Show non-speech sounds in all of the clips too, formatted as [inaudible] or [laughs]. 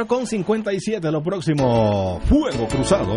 las 4.57, lo próximo, Fuego Cruzado.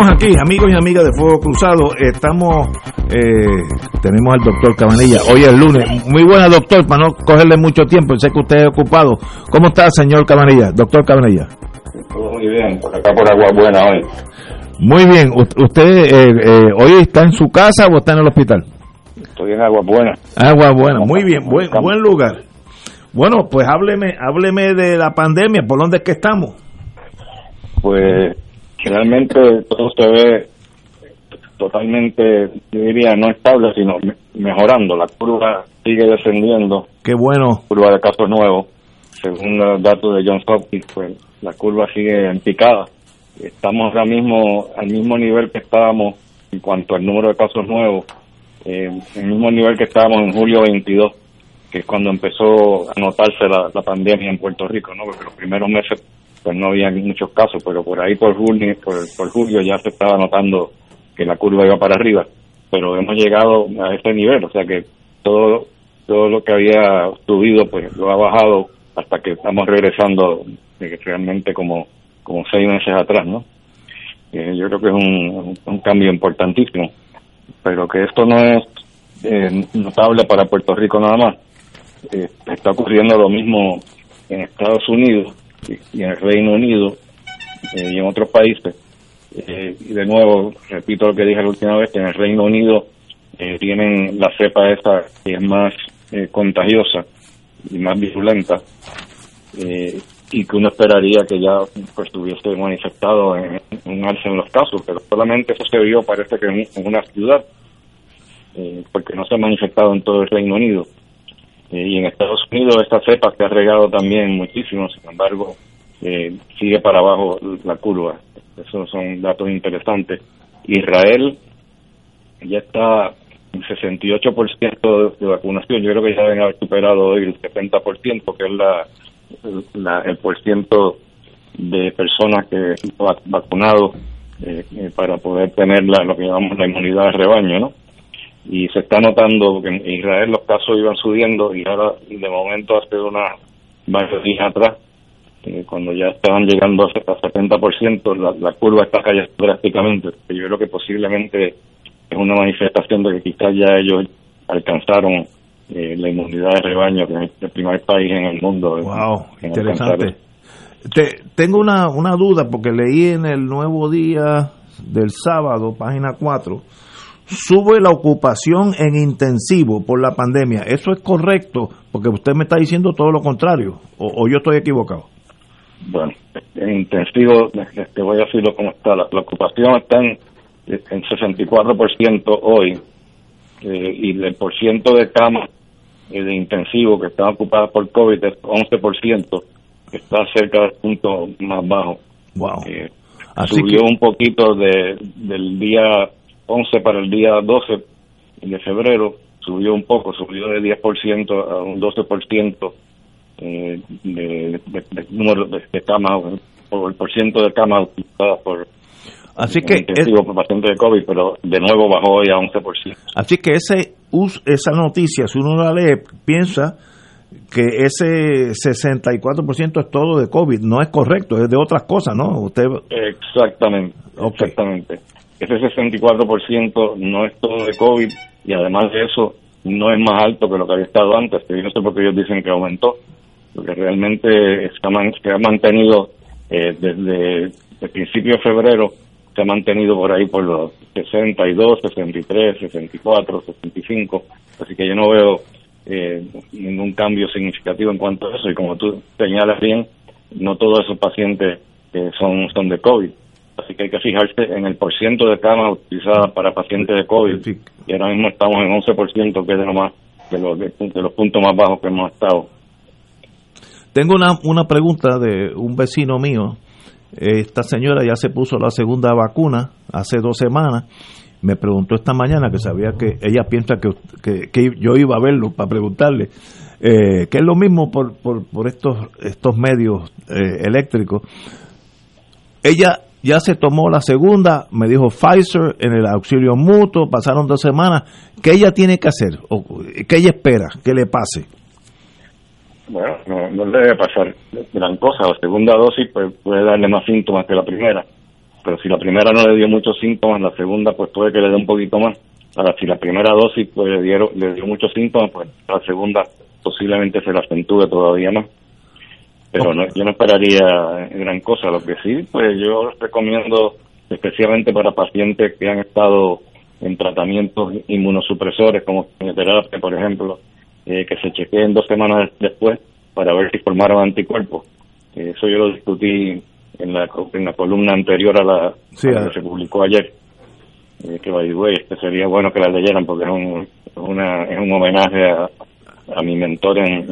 Estamos aquí, amigos y amigas de Fuego Cruzado. Estamos, eh, tenemos al doctor Cabanilla. Hoy es lunes. Muy buena, doctor, para no cogerle mucho tiempo. Sé que usted es ocupado. ¿Cómo está, señor Cabanilla? Doctor Cabanilla. Todo muy bien, por acá por Agua Buena hoy. Muy bien. ¿Usted eh, eh, hoy está en su casa o está en el hospital? Estoy en Agua Buena. Agua Buena, muy bien. Buen, buen lugar. Bueno, pues hábleme, hábleme de la pandemia. ¿Por dónde es que estamos? Pues realmente todo se ve totalmente, yo diría, no estable, sino mejorando. La curva sigue descendiendo. Qué bueno. Curva de casos nuevos. Según los datos de Johns Hopkins, pues la curva sigue en picada. Estamos ahora mismo al mismo nivel que estábamos en cuanto al número de casos nuevos, eh, el mismo nivel que estábamos en julio 22, que es cuando empezó a notarse la, la pandemia en Puerto Rico, ¿no? Porque los primeros meses pues no había muchos casos, pero por ahí por junio, por, por julio ya se estaba notando que la curva iba para arriba. pero hemos llegado a este nivel, o sea que todo todo lo que había subido pues lo ha bajado hasta que estamos regresando realmente como como seis meses atrás, ¿no? Eh, yo creo que es un, un, cambio importantísimo, pero que esto no es eh, notable para Puerto Rico nada más. Eh, está ocurriendo lo mismo en Estados Unidos y, en el Reino Unido y en otros países. y de nuevo, repito lo que dije la última vez, que en el Reino Unido tienen la cepa esta que es más contagiosa y más virulenta. Eh, y que uno esperaría que ya pues estuviese manifestado en, un alza en los casos, pero solamente eso se vio parece que en, una ciudad, eh, porque no se ha manifestado en todo el Reino Unido. Eh, y en Estados Unidos esta cepa se ha regado también muchísimo, sin embargo, eh, sigue para abajo la curva. Esos son datos interesantes. Israel ya está en 68% de, vacunación. Yo creo que ya deben haber superado hoy el 70%, que es la la, el porciento de personas que han vacunado eh, eh, para poder tener la, lo que llamamos la inmunidad de rebaño, ¿no? Y se está notando que en Israel los casos iban subiendo y ahora de momento hace una varios días atrás, eh, cuando ya estaban llegando a 70%, la, la curva está cayendo drásticamente. Yo creo que posiblemente es una manifestación de que quizás ya ellos alcanzaron eh, la inmunidad de rebaño, que es el primer país en el mundo. Wow, interesante. Te, tengo una, una duda porque leí en el Nuevo Día del sábado, página 4, sube la ocupación en intensivo por la pandemia. ¿Eso es correcto? Porque usted me está diciendo todo lo contrario, o, yo estoy equivocado. Bueno, en intensivo, te voy a decirlo como está. La, ocupación está en, en 64% hoy eh, y el porciento de camas de intensivo que están ocupadas por COVID es 11%, que está cerca del punto más bajo. Wow. Eh, subió un poquito de, del día 11 para el día 12 de febrero, subió un poco, subió de 10% a un 12% eh, de, de, número de, camas, por el porciento de camas ocupadas por Así que por pacientes de COVID, pero de nuevo bajó hoy a 11%. Así que ese esa noticia, si uno la lee, piensa que ese 64% es todo de COVID. No es correcto, es de otras cosas, ¿no? Usted... Exactamente, exactamente. Ese 64% no es todo de COVID y además de eso no es más alto que lo que había estado antes. Yo no sé por qué ellos dicen que aumentó, porque realmente se ha mantenido eh, desde el principio de febrero se ha mantenido por ahí por los 62, 63, 64, 65, así que yo no veo eh, ningún cambio significativo en cuanto a eso. Y como tú señalas bien, no todos esos pacientes eh, son, son de COVID, así que hay que fijarse en el porciento de camas utilizadas para pacientes de COVID y ahora mismo estamos en 11% que es de, lo más, de, los, de los puntos más bajos que hemos estado. Tengo una, una pregunta de un vecino mío esta señora ya se puso la segunda vacuna hace dos semanas. Me preguntó esta mañana que sabía que ella piensa que, que, yo iba a verlo para preguntarle, eh, que es lo mismo por, por, por estos, estos medios eh, eléctricos. Ella ya se tomó la segunda, me dijo Pfizer en el auxilio mutuo, pasaron dos semanas. ¿Qué ella tiene que hacer? ¿O ¿Qué ella espera que le pase? bueno, no, no le debe pasar gran cosa. La segunda dosis pues, puede darle más síntomas que la primera, pero si la primera no le dio muchos síntomas, la segunda pues puede que le dé un poquito más. Ahora, si la primera dosis pues le, dieron, le dio muchos síntomas, pues la segunda posiblemente se la acentúe todavía más. Pero no, yo no esperaría gran cosa. Lo que sí, pues yo recomiendo, especialmente para pacientes que han estado en tratamientos inmunosupresores como quimioterapia, por ejemplo, eh, que se chequeen dos semanas después para ver si formaron anticuerpos. Eh, eso yo lo discutí en la, en la columna anterior a la que se publicó ayer. Eh, que by the este sería bueno que la leyeran porque es un, una, es un homenaje a, a mi mentor en,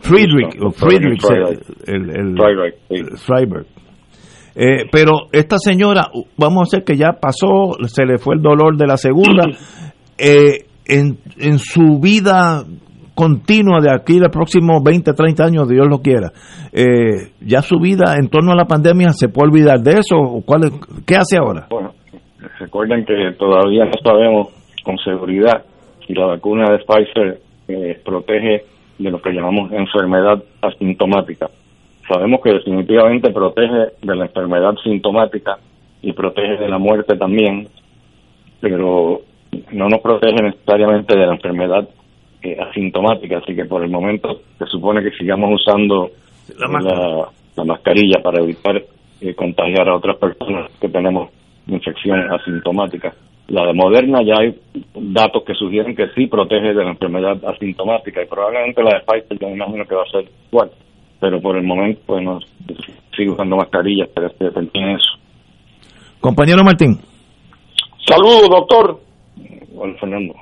Friedrich, o Friedrich, el, el, Freiberg. Eh, pero esta señora, vamos a hacer que ya pasó, se le fue el dolor de la segunda. [clears throat] Eh, en, en su vida continua de aquí los próximos 20, 30 años, Dios lo quiera, eh, ya su vida en torno a la pandemia, ¿se puede olvidar de eso? ¿Cuál ¿Qué hace ahora? Bueno, recuerden que todavía no sabemos con seguridad si la vacuna de Pfizer eh, protege de lo que llamamos enfermedad asintomática. Sabemos que definitivamente protege de la enfermedad sintomática y protege de la muerte también, pero no nos protege necesariamente de la enfermedad eh, asintomática, así que por el momento se supone que sigamos usando la, la, mascarilla para evitar eh, contagiar a otras personas que tenemos infección asintomática. La de Moderna ya hay datos que sugieren que sí protege de la enfermedad asintomática y probablemente la de Pfizer yo me imagino que va a ser igual, pero por el momento pues no, sigo usando mascarillas para que eso. Compañero Martín. Saludos, doctor. Bueno, Fernando.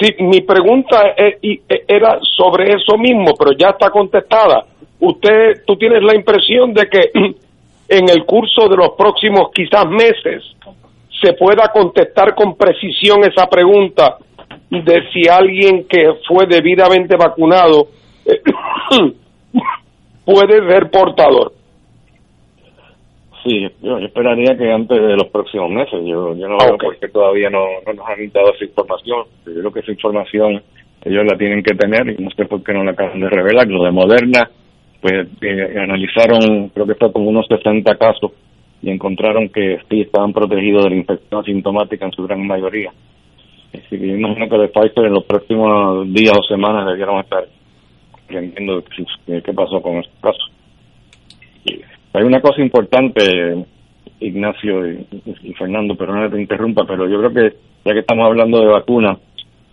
Sí, mi pregunta e, era sobre eso mismo, pero ya está contestada. Usted, tú tienes la impresión de que [clears throat] en el curso de los próximos quizás meses se pueda contestar con precisión esa pregunta de si alguien que fue debidamente vacunado [coughs] puede ser portador. Sí, yo, esperaría que antes de los próximos meses. Yo, yo no veo por qué todavía no, nos han dado esa información. Yo creo que esa información ellos la tienen que tener y no sé por qué no la acaban de revelar. Lo de Moderna, pues eh, analizaron, creo que fue como unos 60 casos y encontraron que sí estaban protegidos de la infección asintomática en su gran mayoría. Así que yo imagino que de Pfizer en los próximos días o semanas debieron estar aprendiendo qué pasó con estos casos. Hay una cosa importante, Ignacio y, Fernando, pero no te interrumpa, pero yo creo que ya que estamos hablando de vacunas,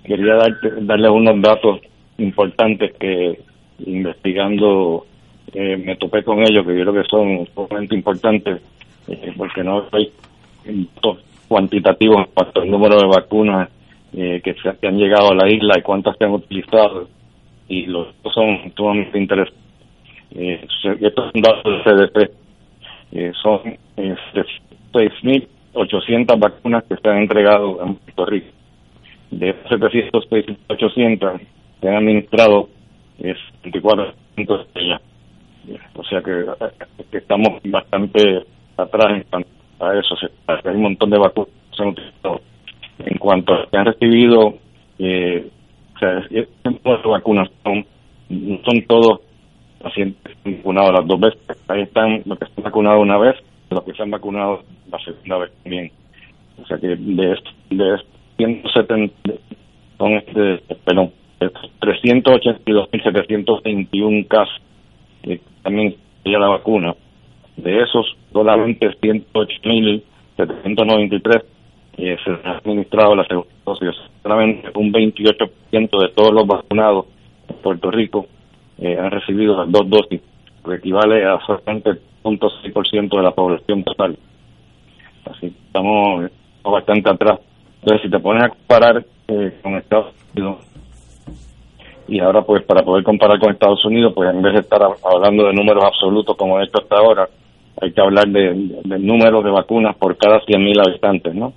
quería darte, darle unos datos importantes que investigando eh, me topé con ellos, que yo creo que son sumamente importantes, eh, porque no hay cuantitativos en cuanto al número de vacunas eh, que, se, han llegado a la isla y cuántas se han utilizado, y los son sumamente interesantes eh, estos son datos del CDP, eh, son eh, 6.800 vacunas que se han entregado en Puerto Rico. De esos 700, se han administrado eh, 24 de ellas. O sea que, que, estamos bastante atrás en cuanto a eso. hay un montón de vacunas. En cuanto a que han recibido, eh, o sea, de vacunas son, son todos pacientes vacunados las dos veces. Ahí están los que están vacunados una vez, los que se han vacunado la segunda vez también. O sea que de, de 170, son este, perdón, 382.721 casos que también ya la vacuna. De esos, solamente 108.793 eh, se han administrado la segunda dosis. Solamente un 28% de todos los vacunados en Puerto Rico eh, han recibido las dos dosis, que equivale a solamente el 0.6% de la población total. Así estamos bastante atrás. Entonces, si te pones a comparar eh, con Estados Unidos, y ahora pues para poder comparar con Estados Unidos, pues en vez de estar hablando de números absolutos como hecho hasta ahora, hay que hablar de, de números de vacunas por cada 100.000 habitantes, ¿no?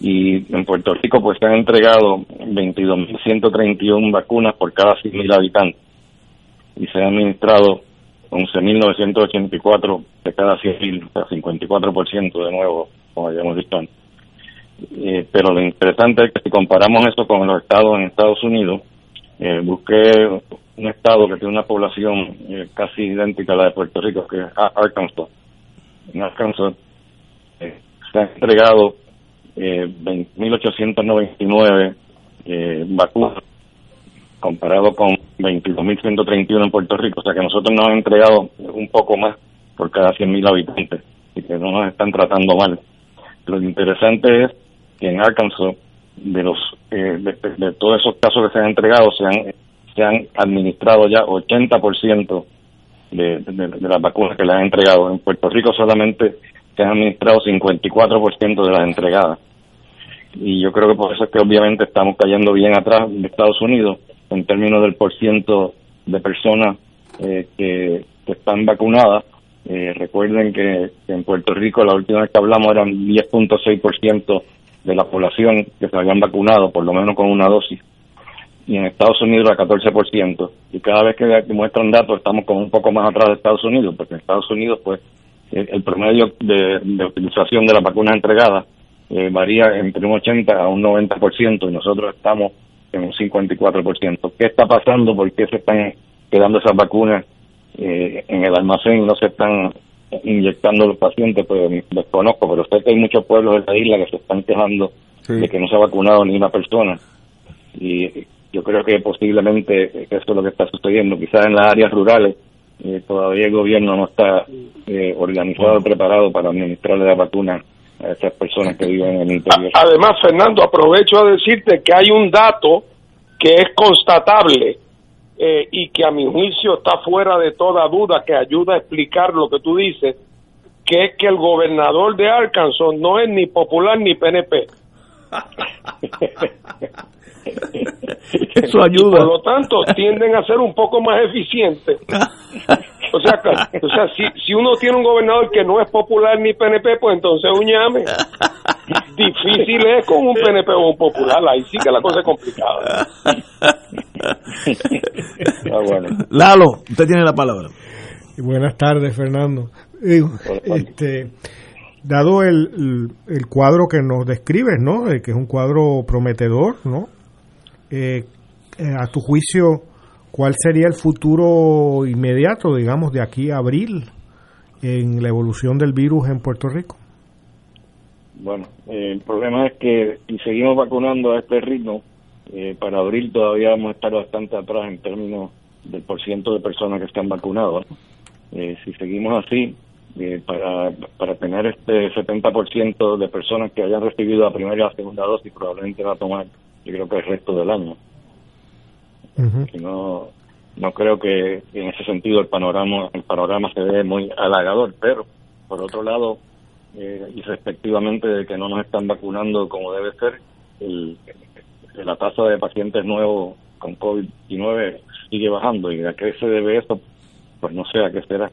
y en Puerto Rico pues se han entregado 22.131 vacunas por cada 100.000 habitantes y se han administrado 11.984 de cada 100.000, o sea, 54% de nuevo, como habíamos visto antes. Eh, pero lo interesante es que si comparamos esto con los estados en Estados Unidos, eh, busqué un estado que tiene una población eh, casi idéntica a la de Puerto Rico, que es Arkansas. En Arkansas se han entregado eh, 20.899 eh, vacunas comparado con 22.131 en Puerto Rico. O sea que nosotros nos han entregado un poco más por cada 100.000 habitantes y que no nos están tratando mal. Lo interesante es que en Arkansas, de los eh, de, todos esos casos que se han entregado, se han, se han administrado ya 80% de, de, las vacunas que le han entregado. En Puerto Rico solamente se han administrado 54% de las entregadas. Y yo creo que por eso es que obviamente estamos cayendo bien atrás de Estados Unidos en términos del porciento de personas eh, que, están vacunadas. Eh, recuerden que, en Puerto Rico la última vez que hablamos eran 10.6% de la población que se habían vacunado, por lo menos con una dosis. Y en Estados Unidos era 14%. Y cada vez que muestran datos estamos como un poco más atrás de Estados Unidos, porque en Estados Unidos pues el, promedio de, utilización de las vacunas entregadas eh, varía entre un 80 a un 90% y nosotros estamos en un 54%. ¿Qué está pasando? ¿Por qué se están quedando esas vacunas eh, en el almacén no se están inyectando los pacientes? Pues desconozco, pero sé que hay muchos pueblos de la isla que se están quejando de que no se ha vacunado ni una persona. Y yo creo que posiblemente esto es lo que está sucediendo. Quizás en las áreas rurales eh, todavía el gobierno no está eh, organizado preparado para administrarle la vacuna a esas personas que viven en el interior. Además, Fernando, aprovecho a decirte que hay un dato que es constatable eh, y que a mi juicio está fuera de toda duda, que ayuda a explicar lo que tú dices, que es que el gobernador de Arkansas no es ni popular ni PNP. [laughs] [laughs] Eso ayuda. por lo tanto, tienden a ser un poco más eficientes. [laughs] O sea, o sea si, si uno tiene un gobernador que no es popular ni PNP, pues entonces un llame. Difícil es con un PNP o un popular, ahí sí que la cosa es complicada. Ah, bueno. Lalo, usted tiene la palabra. Buenas tardes, Fernando. Este, dado el, el, el cuadro que nos describes, ¿no? Eh, que es un cuadro prometedor, ¿no? Eh, eh, a tu juicio, ¿cuál sería el futuro inmediato, digamos, de aquí a abril en la evolución del virus en Puerto Rico? Bueno, eh, el problema es que si seguimos vacunando a este ritmo, eh, para abril todavía vamos a estar bastante atrás en términos del porciento de personas que están vacunadas. Eh, si seguimos así, para, para tener este 70% de personas que hayan recibido la primera y la segunda dosis, probablemente va a tomar, yo creo que el resto del año. Y no, no creo que en ese sentido el panorama, el panorama se ve muy halagador, pero por otro lado, eh, y respectivamente de que no nos están vacunando como debe ser, el, la tasa de pacientes nuevos con COVID-19 sigue bajando. ¿Y a qué se debe eso? Pues no sé a qué será.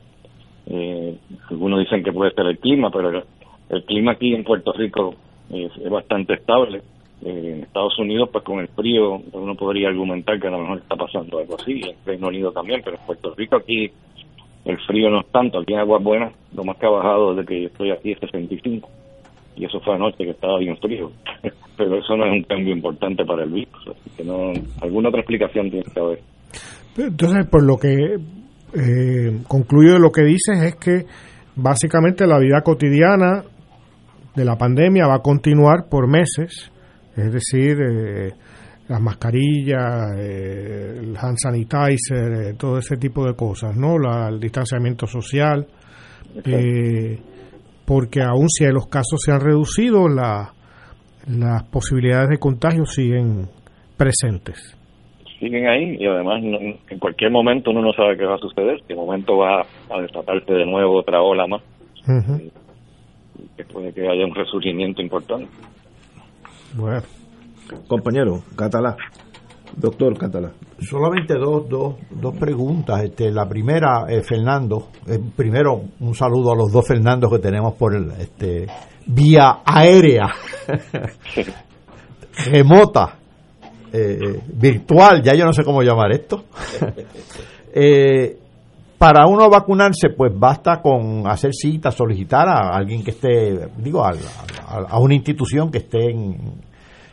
Eh, algunos dicen que puede ser el clima, pero el, el clima aquí en Puerto Rico es, es bastante estable. Eh, en Estados Unidos, pues con el frío, uno podría argumentar que a lo mejor está pasando algo así, en Reino Unido también, pero en Puerto Rico aquí el frío no es tanto, aquí en Aguas Buenas lo más que ha bajado desde que yo estoy aquí es 65 y eso fue anoche que estaba bien frío, [laughs] pero eso no es un cambio importante para el virus, así que no, alguna otra explicación tiene que haber. Entonces, por lo que eh, concluyo de lo que dices es que básicamente la vida cotidiana de la pandemia va a continuar por meses, es decir, eh, las mascarillas, eh, el hand sanitizer, eh, todo ese tipo de cosas, ¿no? La- el distanciamiento social, eh, porque aun si los casos se han reducido, la- las posibilidades de contagio siguen presentes. siguen ahí y además no- en cualquier momento uno no sabe qué va a suceder, qué momento va a desatarse de nuevo otra ola más, Ujú. que puede que haya un resurgimiento importante. Bueno. Compañero, Catalá. Doctor Catalá. Solamente dos, dos, dos preguntas. Este, la primera, eh, Fernando, eh, primero un saludo a los dos Fernandos que tenemos por el, este, vía aérea, [laughs] remota, eh, eh, virtual, ya yo no sé cómo llamar esto. [laughs] Eh, para uno vacunarse, pues basta con hacer cita, solicitar a alguien que esté, digo, a, a- una institución que esté en,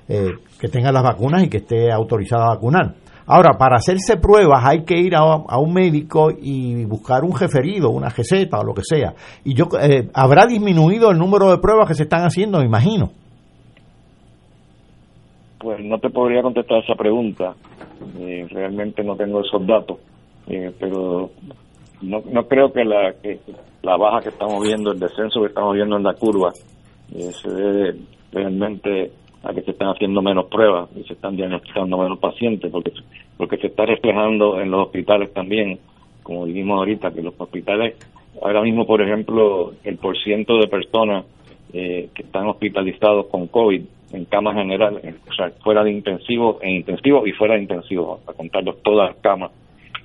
eh, que tenga las vacunas y que esté autorizada a vacunar. Ahora, para hacerse pruebas hay que ir a, a un médico y buscar un referido, una receta o lo que sea. Y yo eh, habrá disminuido el número de pruebas que se están haciendo, me imagino. Pues no te podría contestar esa pregunta, eh, realmente no tengo esos datos, eh, pero no, no creo que la, que la baja que estamos viendo, el descenso que estamos viendo en la curva, eh, se debe realmente a que se están haciendo menos pruebas y se están diagnosticando menos pacientes, porque, porque se está reflejando en los hospitales también, como dijimos ahorita, que los hospitales, ahora mismo, por ejemplo, el porciento de personas eh, que están hospitalizados con COVID en camas generales, en- o sea, fuera de intensivo, en intensivo y fuera de intensivo, para contarlos todas las camas,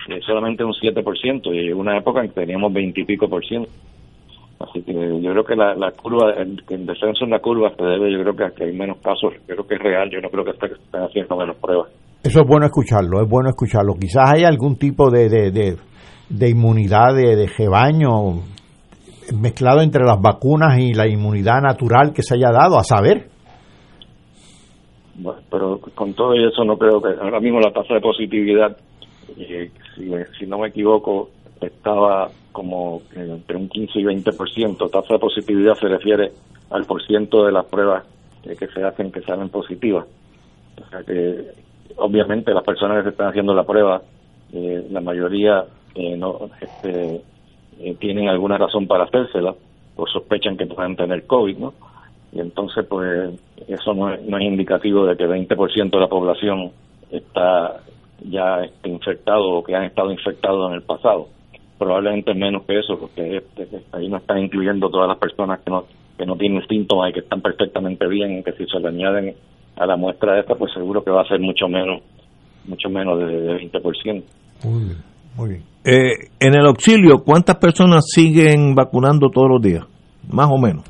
eh, solamente un 7%, y una época en que teníamos 20 y pico por ciento. Así que yo creo que la, la curva, el, el descenso en la curva se debe, yo creo que a que hay menos casos, yo creo que es real, yo no creo que estén haciendo menos pruebas. Eso es bueno escucharlo, es bueno escucharlo. Quizás hay algún tipo de, de, de, de inmunidad de, de rebaño. mezclado entre las vacunas y la inmunidad natural que se haya dado, a saber. Bueno, pero con todo eso no creo que ahora mismo la tasa de positividad, eh, si, si, no me equivoco, estaba como entre un 15 y 20%. Tasa de positividad se refiere al porciento de las pruebas que se hacen que salen positivas. O sea que obviamente las personas que se están haciendo la prueba, eh, la mayoría eh, no este, eh, tienen alguna razón para hacérsela o sospechan que puedan tener COVID, ¿no? Y entonces, pues, eso no es, no es indicativo de que 20% de la población está ya este, infectado o que han estado infectados en el pasado. Probablemente menos que eso, porque este, ahí no están incluyendo todas las personas que no, que no tienen síntomas y que están perfectamente bien, y que si se le añaden a la muestra esta, pues seguro que va a ser mucho menos, mucho menos de, de 20%. Muy bien, muy bien. Eh, en el auxilio, ¿cuántas personas siguen vacunando todos los días? Más o menos.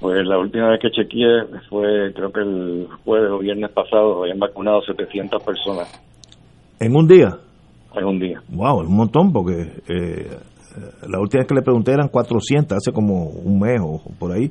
Pues la última vez que chequeé fue, creo que el jueves o viernes pasado, habían vacunado 700 personas. ¿En un día? En un día. Wow, es un montón, porque eh, la última vez que le pregunté eran 400, hace como un mes o por ahí.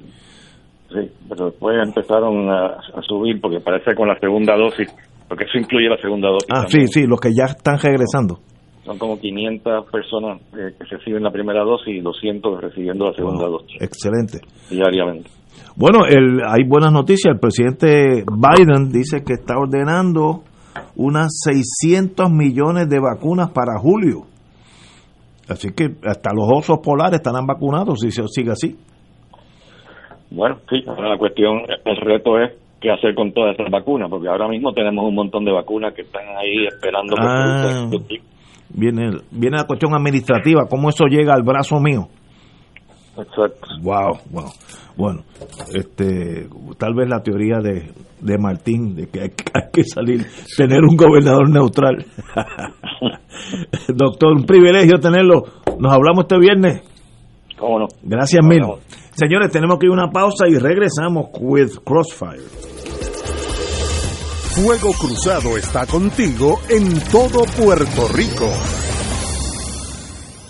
Sí, pero después empezaron a, a subir, porque parece con la segunda dosis, porque eso incluye la segunda dosis. Ah, también. sí, sí, los que ya están regresando. Son como 500 personas eh, que reciben la primera dosis y 200 recibiendo la segunda Wow, dosis Excelente. diariamente. Bueno, el, hay buenas noticias. El presidente Biden dice que está ordenando unas 600 millones de vacunas para julio. Así que hasta los osos polares estarán vacunados si se sigue así. Bueno, sí, ahora la cuestión, el reto es qué hacer con todas esas vacunas, porque ahora mismo tenemos un montón de vacunas que están ahí esperando Ah. Viene, viene la cuestión administrativa, cómo eso llega al brazo mío. Exacto. Wow, wow. Bueno, este, tal vez la teoría de, de Martín de que hay, que [laughs] hay que salir, tener un gobernador neutral. [laughs] Doctor, un privilegio tenerlo. Nos hablamos este viernes. ¿Cómo no? Gracias mil. Señores, tenemos que ir a una pausa y regresamos with Crossfire. Fuego Cruzado está contigo en todo Puerto Rico.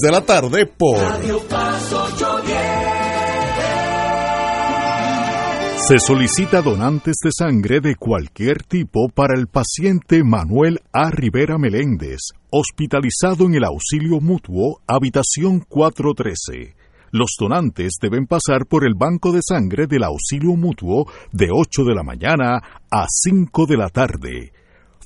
de la tarde por Se solicita donantes de sangre de cualquier tipo para el paciente Manuel A. Rivera Meléndez, hospitalizado en el auxilio mutuo, habitación 413. Los donantes deben pasar por el banco de sangre del auxilio mutuo de 8 de la mañana a 5 de la tarde.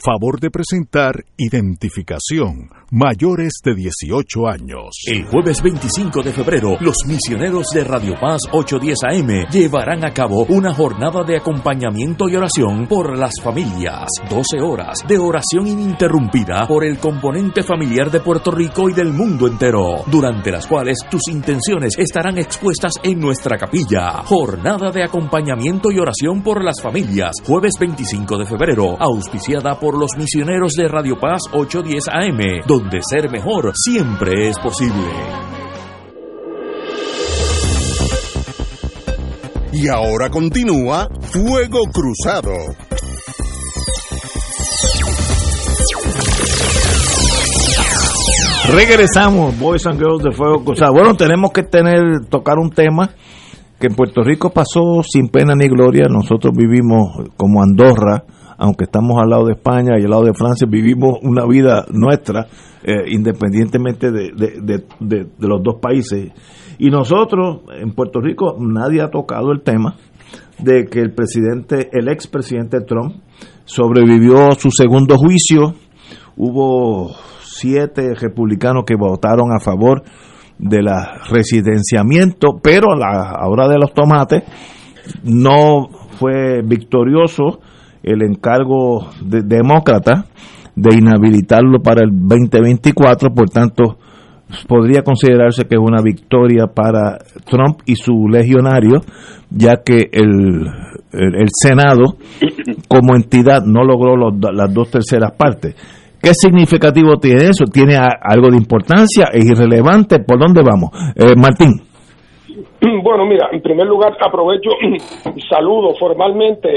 Favor de presentar identificación mayores de 18 años. El jueves 25 de febrero, los misioneros de Radio Paz 810 AM llevarán a cabo una jornada de acompañamiento y oración por las familias. 12 horas de oración ininterrumpida por el componente familiar de Puerto Rico y del mundo entero, durante las cuales tus intenciones estarán expuestas en nuestra capilla. Jornada de acompañamiento y oración por las familias, jueves 25 de febrero, auspiciada por los misioneros de Radio Paz 810 AM, donde ser mejor siempre es posible. Y ahora continúa Fuego Cruzado. Regresamos, Boys and Girls de Fuego Cruzado. Bueno, tenemos que tener, tocar un tema que en Puerto Rico pasó sin pena ni gloria. Nosotros vivimos como Andorra, aunque estamos al lado de España y al lado de Francia, vivimos una vida nuestra, eh, independientemente de, de- los dos países. Y nosotros, en Puerto Rico, nadie ha tocado el tema de que el presidente, el expresidente Trump, sobrevivió su segundo juicio. Hubo siete republicanos que votaron a favor de la residenciamiento, pero a la hora de los tomates no fue victorioso el encargo de demócrata de inhabilitarlo para el 2024, por tanto podría considerarse que es una victoria para Trump y su legionario, ya que el, el, Senado como entidad no logró los- las dos terceras partes. ¿Qué significativo tiene eso? ¿Tiene algo de importancia? ¿Es irrelevante? ¿Por dónde vamos? Eh, Martín. Bueno, mira, en primer lugar aprovecho y [clears throat] saludo formalmente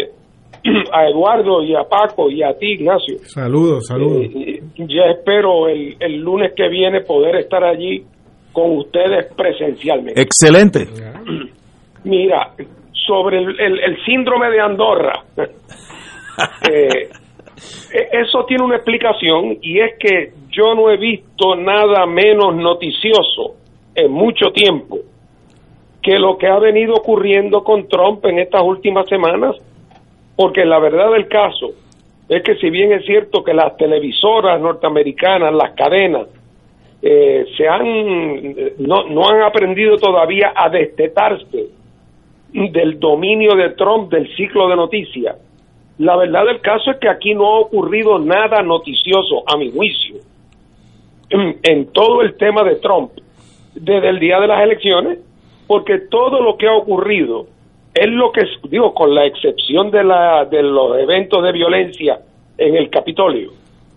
[clears throat] a Eduardo y a Paco y a ti, Ignacio. Saludos, saludos. Eh, ya espero el, el lunes que viene poder estar allí con ustedes presencialmente. Excelente. [clears throat] Mira, sobre el, el- el síndrome de Andorra, [laughs] eh, e- eso tiene una explicación y es que yo no he visto nada menos noticioso en mucho tiempo que lo que ha venido ocurriendo con Trump en estas últimas semanas, porque la verdad del caso es que si bien es cierto que las televisoras norteamericanas, las cadenas, eh, se han no, no han aprendido todavía a destetarse del dominio de Trump del ciclo de noticias. La verdad del caso es que aquí no ha ocurrido nada noticioso, a mi juicio, en, en todo el tema de Trump desde el día de las elecciones, porque todo lo que ha ocurrido es lo que, digo, con la excepción de, la, de los eventos de violencia en el Capitolio,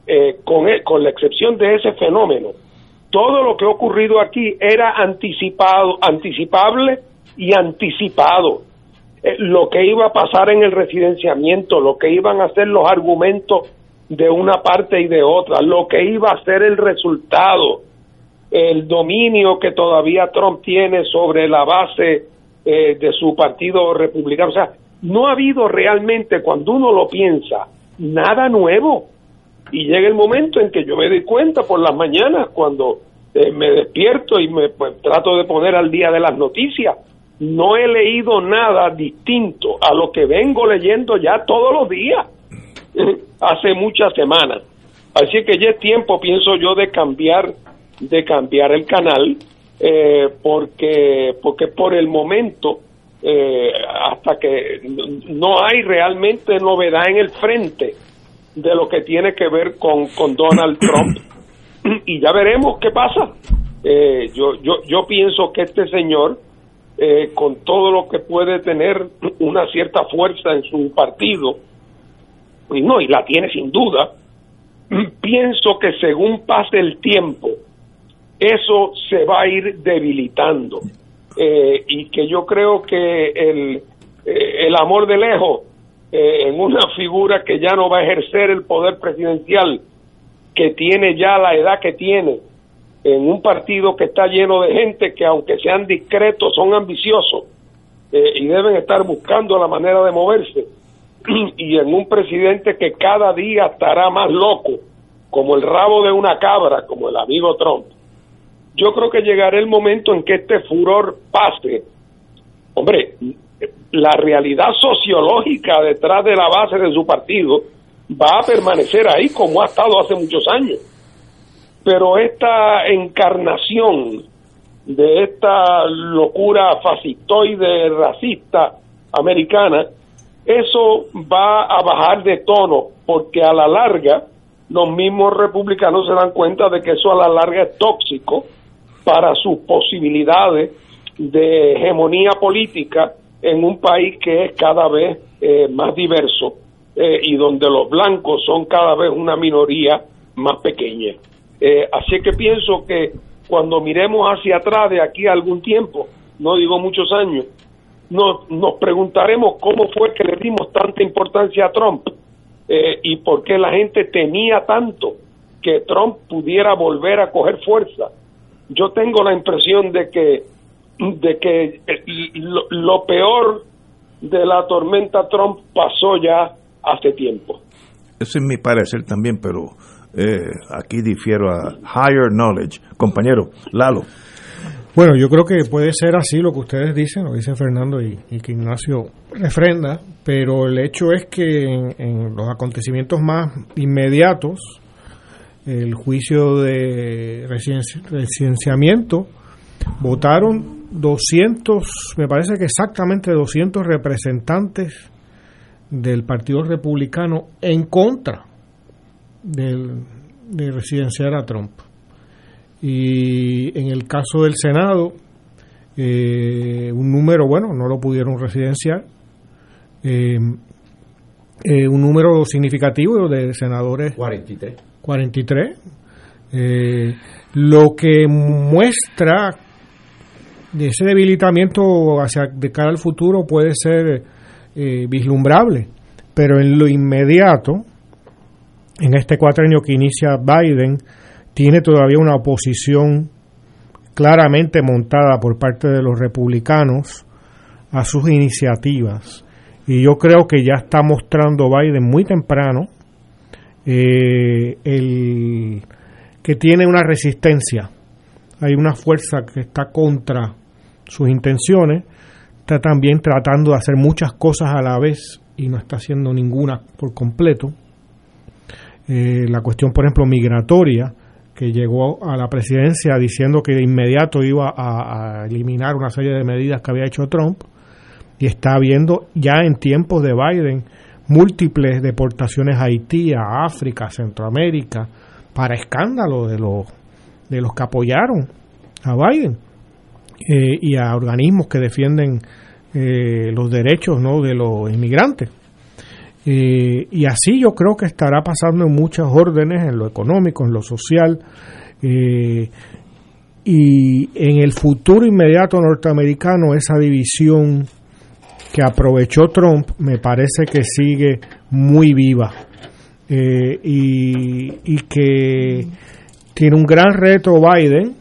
eh, con, e- con la excepción de ese fenómeno, todo lo que ha ocurrido aquí era anticipado, anticipable y anticipado. Eh, lo que iba a pasar en el residenciamiento, lo que iban a ser los argumentos de una parte y de otra, lo que iba a ser el resultado, el dominio que todavía Trump tiene sobre la base eh, de su partido republicano. O sea, no ha habido realmente, cuando uno lo piensa, nada nuevo. Y llega el momento en que yo me doy cuenta por las mañanas, cuando eh, me despierto y me pues, trato de poner al día de las noticias, no he leído nada distinto a lo que vengo leyendo ya todos los días, [laughs] hace muchas semanas. Así que ya es tiempo, pienso yo, de cambiar, de cambiar el canal, eh, porque, porque por el momento, eh, hasta que no hay realmente novedad en el frente de lo que tiene que ver con, con Donald Trump, [clears throat] y ya veremos qué pasa. Eh, yo, yo, yo pienso que este señor, eh, con todo lo que puede tener [clears throat] una cierta fuerza en su partido, y no, y la tiene sin duda, [clears throat] pienso que según pase el tiempo, eso se va a ir debilitando. Eh, y que yo creo que el, eh, el amor de lejos eh, en una figura que ya no va a ejercer el poder presidencial, que tiene ya la edad que tiene, en un partido que está lleno de gente que aunque sean discretos son ambiciosos y deben estar buscando la manera de moverse [clears throat] y en un presidente que cada día estará más loco como el rabo de una cabra como el amigo Trump yo creo que llegará el momento en que este furor pase. Hombre la realidad sociológica detrás de la base de su partido va a permanecer ahí como ha estado hace muchos años. Pero esta encarnación de esta locura fascistoide racista americana, eso va a bajar de tono, porque a la larga los mismos republicanos se dan cuenta de que eso a la larga es tóxico para sus posibilidades de hegemonía política en un país que es cada vez eh, más diverso eh, y donde los blancos son cada vez una minoría más pequeña. Eh, así que pienso que cuando miremos hacia atrás de aquí a algún tiempo, no digo muchos años, nos, nos preguntaremos cómo fue que le dimos tanta importancia a Trump y por qué la gente temía tanto que Trump pudiera volver a coger fuerza. Yo tengo la impresión de que de que eh, lo, lo peor de la tormenta Trump pasó ya hace tiempo. Ese es mi parecer también, pero eh, aquí difiero a higher knowledge. Compañero, Lalo. Bueno, yo creo que puede ser así lo que ustedes dicen, lo dicen Fernando y, y que Ignacio refrenda, pero el hecho es que en, en los acontecimientos más inmediatos, el juicio de residenci- residenciamiento, votaron 200, me parece que exactamente 200 representantes del Partido Republicano en contra del, de residenciar a Trump. Y en el caso del Senado, eh, un número, bueno, no lo pudieron residenciar, eh, eh, un número significativo de senadores 43. 43, eh, lo que muestra ese debilitamiento hacia de cara al futuro puede ser eh, vislumbrable, pero en lo inmediato, en este cuatrenio que inicia Biden, tiene todavía una oposición claramente montada por parte de los republicanos a sus iniciativas. Y yo creo que ya está mostrando Biden muy temprano eh, el, que tiene una resistencia. Hay una fuerza que está contra sus intenciones, está también tratando de hacer muchas cosas a la vez y no está haciendo ninguna por completo. Eh, la cuestión, por ejemplo, migratoria, que llegó a la presidencia diciendo que de inmediato iba a, a eliminar una serie de medidas que había hecho Trump, y está habiendo ya en tiempos de Biden múltiples deportaciones a Haití, a África, Centroamérica, para escándalo de los, de los que apoyaron a Biden eh, y a organismos que defienden eh, los derechos ¿no? de los inmigrantes. Eh, y así yo creo que estará pasando en muchas órdenes, en lo económico, en lo social, y en el futuro inmediato norteamericano esa división que aprovechó Trump me parece que sigue muy viva. Eh, y, y que tiene un gran reto Biden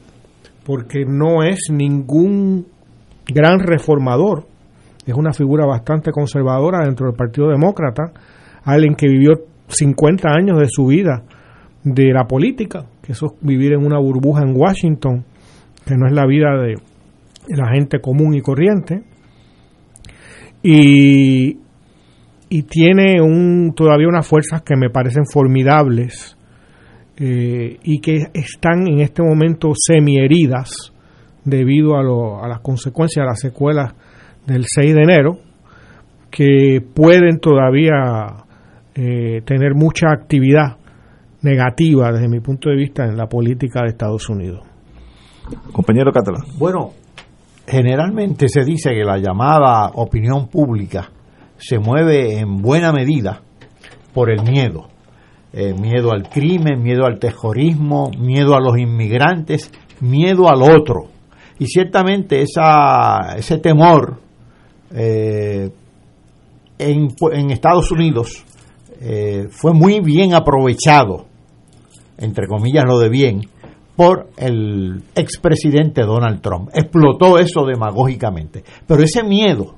porque no es ningún gran reformador, es una figura bastante conservadora dentro del Partido Demócrata, alguien que vivió 50 años de su vida de la política, que eso es vivir en una burbuja en Washington, que no es la vida de, de la gente común y corriente, y, y tiene un, todavía unas fuerzas que me parecen formidables eh, y que están en este momento semiheridas debido a, lo, a las consecuencias, a las secuelas del 6 de enero, que pueden todavía eh, tener mucha actividad negativa desde mi punto de vista en la política de Estados Unidos. Compañero Catalán. Bueno, generalmente se dice que la llamada opinión pública se mueve en buena medida por el miedo. Eh, miedo al crimen, miedo al terrorismo, miedo a los inmigrantes, miedo al otro. Y ciertamente ese temor eh, en, en, Estados Unidos eh, fue muy bien aprovechado, entre comillas lo de bien, por el expresidente Donald Trump. Explotó eso demagógicamente. Pero ese miedo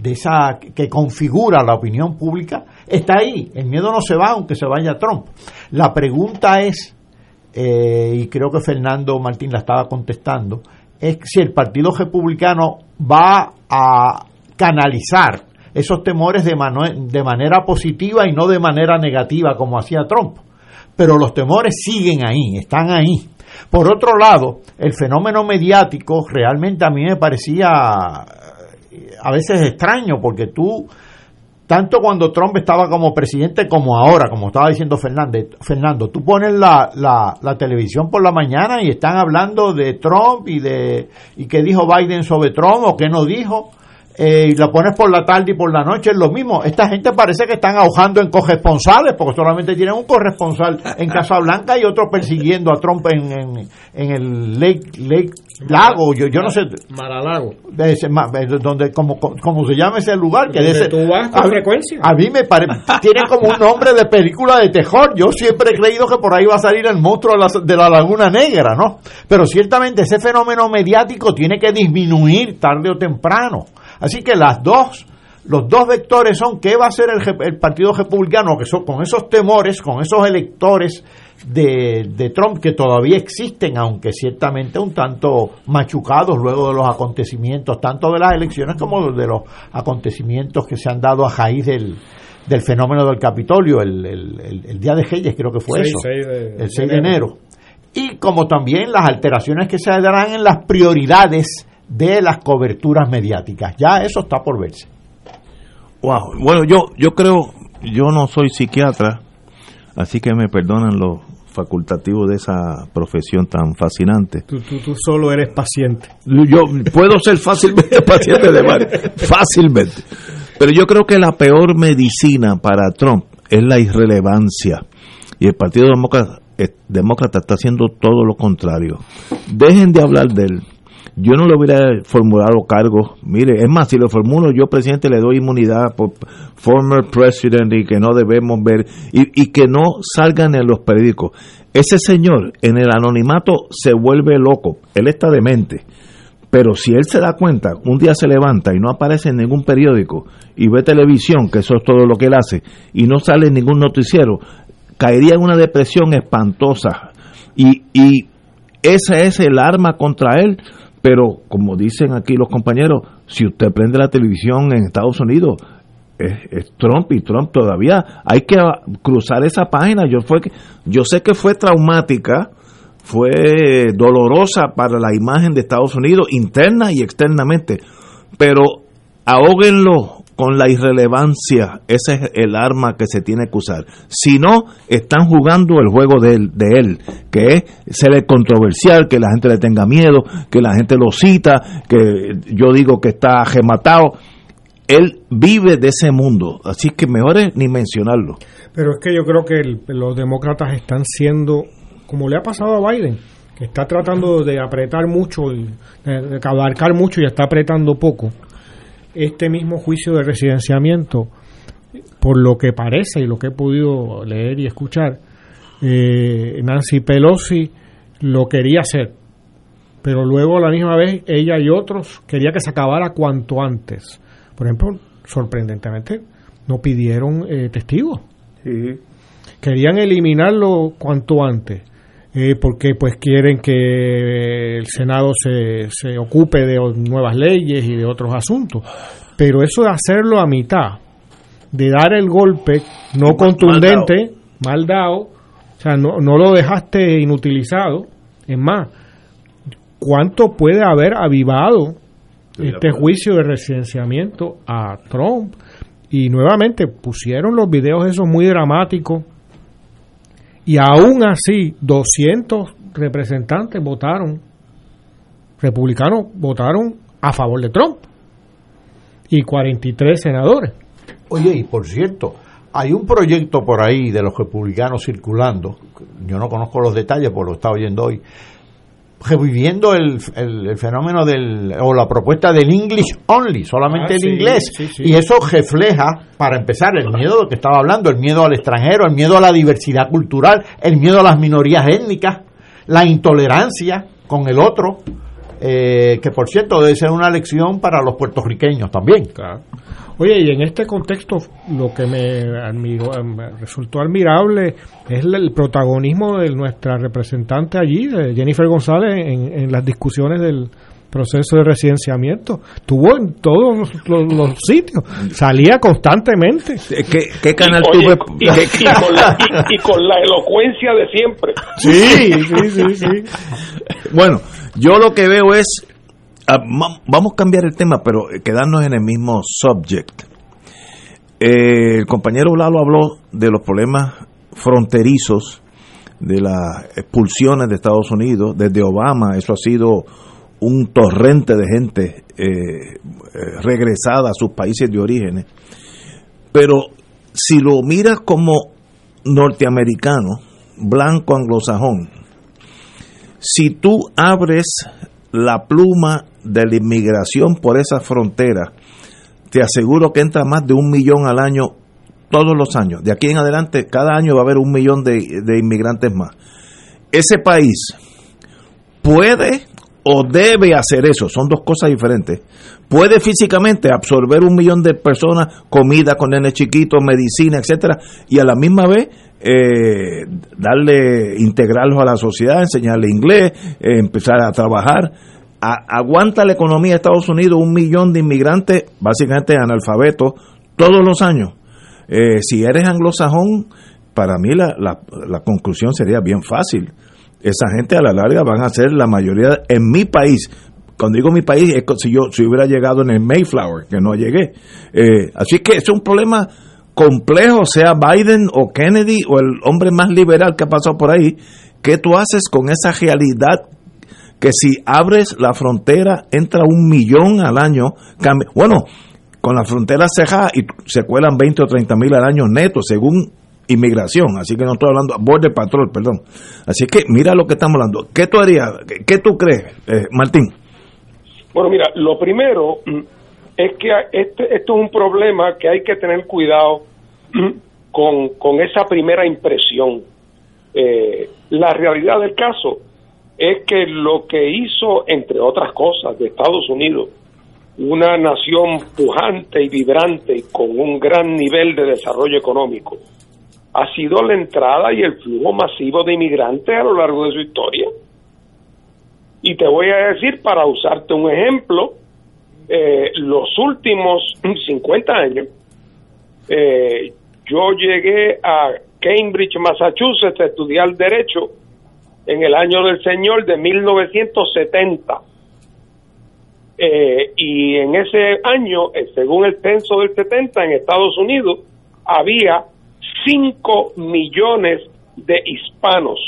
de esa que configura la opinión pública está ahí. El miedo no se va aunque se vaya Trump. La pregunta es, eh, y creo que Fernando Martín la estaba contestando, es si el Partido Republicano va a canalizar esos temores de, de manera positiva y no de manera negativa como hacía Trump. Pero los temores siguen ahí, están ahí. Por otro lado, el fenómeno mediático realmente a mí me parecía a veces extraño, porque tú, tanto cuando Trump estaba como presidente como ahora, como estaba diciendo Fernández, Fernando, tú pones la, la, la, televisión por la mañana y están hablando de Trump y de y qué dijo Biden sobre Trump o qué no dijo. Eh, y la pones por la tarde y por la noche, es lo mismo. Esta gente parece que están ahogando en corresponsales, porque solamente tienen un corresponsal en Casa Blanca y otro persiguiendo a Trump en, en, en el Lake, Lake Lago, yo, yo no sé. Maralago. Ese, donde, como, como se llama ese lugar. que ese, tú vas con a, frecuencia. A mí me parece. tiene como un nombre de película de terror. Yo siempre he creído que por ahí va a salir el monstruo de la, de la Laguna Negra, ¿no? Pero ciertamente ese fenómeno mediático tiene que disminuir tarde o temprano. Así que las dos los dos vectores son qué va a hacer el, el Partido Republicano que son, con esos temores, con esos electores de, de Trump que todavía existen, aunque ciertamente un tanto machucados luego de los acontecimientos, tanto de las elecciones como de los acontecimientos que se han dado a raíz del, del fenómeno del Capitolio, el, el- el- el Día de Reyes creo que fue eso, seis de- el 6 de enero. Y como también las alteraciones que se darán en las prioridades de las coberturas mediáticas. Ya eso está por verse. Wow. Bueno, yo, yo creo, yo no soy psiquiatra, así que me perdonan los facultativos de esa profesión tan fascinante. Tú, tú, tú solo eres paciente. Yo puedo ser fácilmente [laughs] paciente de mal, fácilmente. Pero yo creo que la peor medicina para Trump es la irrelevancia. Y el Partido Demócrata, eh, Demócrata está haciendo todo lo contrario. Dejen de hablar de él. Yo no le hubiera formulado cargos. Mire, es más, si lo formulo yo, presidente, le doy inmunidad por former president y que no debemos ver y, que no salgan en los periódicos. Ese señor en el anonimato se vuelve loco. Él está demente. Pero si él se da cuenta, un día se levanta y no aparece en ningún periódico y ve televisión, que eso es todo lo que él hace, y no sale en ningún noticiero, caería en una depresión espantosa. Y, y ese es el arma contra él. Pero como dicen aquí los compañeros, si usted prende la televisión en Estados Unidos, es, Trump y Trump todavía hay que cruzar esa página. Yo yo sé que fue traumática, fue dolorosa para la imagen de Estados Unidos interna y externamente, pero ahóguenlo con la irrelevancia, ese es el arma que se tiene que usar. Si no, están jugando el juego de él, de él, que es ser controversial, que la gente le tenga miedo, que la gente lo cita, que yo digo que está gematado. Él vive de ese mundo, así que mejor es ni mencionarlo. Pero es que yo creo que los demócratas están siendo, como le ha pasado a Biden, que está tratando de apretar mucho, de, de abarcar mucho y está apretando poco. Este mismo juicio de residenciamiento, por lo que parece y lo que he podido leer y escuchar, eh, Nancy Pelosi lo quería hacer, pero luego a la misma vez ella y otros quería que se acabara cuanto antes. Por ejemplo, sorprendentemente, no pidieron eh, testigos. Querían eliminarlo cuanto antes, eh, porque pues quieren que el Senado se, se ocupe de nuevas leyes y de otros asuntos. Pero eso de hacerlo a mitad, de dar el golpe no contundente, mal dado, o sea, no, no lo dejaste inutilizado, es más, ¿cuánto puede haber avivado este juicio de residenciamiento a Trump? Y nuevamente pusieron los videos esos muy dramáticos y aún así 200 representantes votaron, republicanos votaron a favor de Trump y 43 senadores. Oye, y por cierto, hay un proyecto por ahí de los republicanos circulando, yo no conozco los detalles porque lo estaba oyendo hoy, reviviendo el, el- el fenómeno del, o la propuesta del English only, solamente Ah, el sí, inglés. sí, sí. Y eso refleja, para empezar, el miedo del que estaba hablando, el miedo al extranjero, el miedo a la diversidad cultural, el miedo a las minorías étnicas, la intolerancia con el otro, eh, que por cierto debe ser una lección para los puertorriqueños también. Oye, y en este contexto lo que me, admiró- me resultó admirable es el, el protagonismo de nuestra representante allí, de Jennifer González, en, en las discusiones del proceso de residenciamiento. Estuvo en todos los, los- los sitios, salía constantemente. ¿Qué, qué canal Oye, tuve? y, y [laughs] con la, y- y con la elocuencia de siempre. Sí, sí, sí, sí. Bueno, yo lo que veo es, ah, vamos a cambiar el tema, pero eh, quedarnos en el mismo subject. Eh, el compañero Lalo habló de los problemas fronterizos, de las expulsiones de Estados Unidos, desde Obama, eso ha sido un torrente de gente eh, regresada a sus países de orígenes. Pero si lo miras como norteamericano, blanco anglosajón, si tú abres la pluma de la inmigración por esa frontera, te aseguro que entra más de un millón al año todos los años. De aquí en adelante, cada año va a haber un millón de, de inmigrantes más. Ese país puede o debe hacer eso, son dos cosas diferentes. Puede físicamente absorber un millón de personas, comida con nenes chiquitos, medicina, etcétera, y a la misma vez eh, darle, integrarlos a la sociedad, enseñarle inglés, eh, empezar a trabajar. Aguanta la economía de Estados Unidos un millón de inmigrantes, básicamente analfabetos, todos los años. Eh, si eres anglosajón, para mí la, la, la conclusión sería bien fácil. Esa gente a la larga van a ser la mayoría en mi país. Cuando digo mi país, es si yo si hubiera llegado en el Mayflower, que no llegué. Eh, así que es un problema complejo, sea Biden o Kennedy o el hombre más liberal que ha pasado por ahí. ¿Qué tú haces con esa realidad que si abres la frontera entra un millón al año? Bueno, con la frontera cerrada y se cuelan 20 o 30 mil al año netos según inmigración, así que no estoy hablando, border patrol, perdón. Así que mira lo que estamos hablando. ¿Qué tú harías? ¿Qué, qué tú crees, eh, Martín? Bueno, mira, lo primero mm, es que este, esto es un problema que hay que tener cuidado mm, con, con esa primera impresión. Eh, la realidad del caso es que lo que hizo, entre otras cosas, de Estados Unidos, una nación pujante y vibrante y con un gran nivel de desarrollo económico, ha sido la entrada y el flujo masivo de inmigrantes a lo largo de su historia. Y te voy a decir, para usarte un ejemplo, eh, los últimos [clears throat] 50 años, eh, yo llegué a Cambridge, Massachusetts, a estudiar Derecho en el año del Señor de 1970. Eh, y en ese año, eh, según el censo del 70 en Estados Unidos, había 5 millones de hispanos.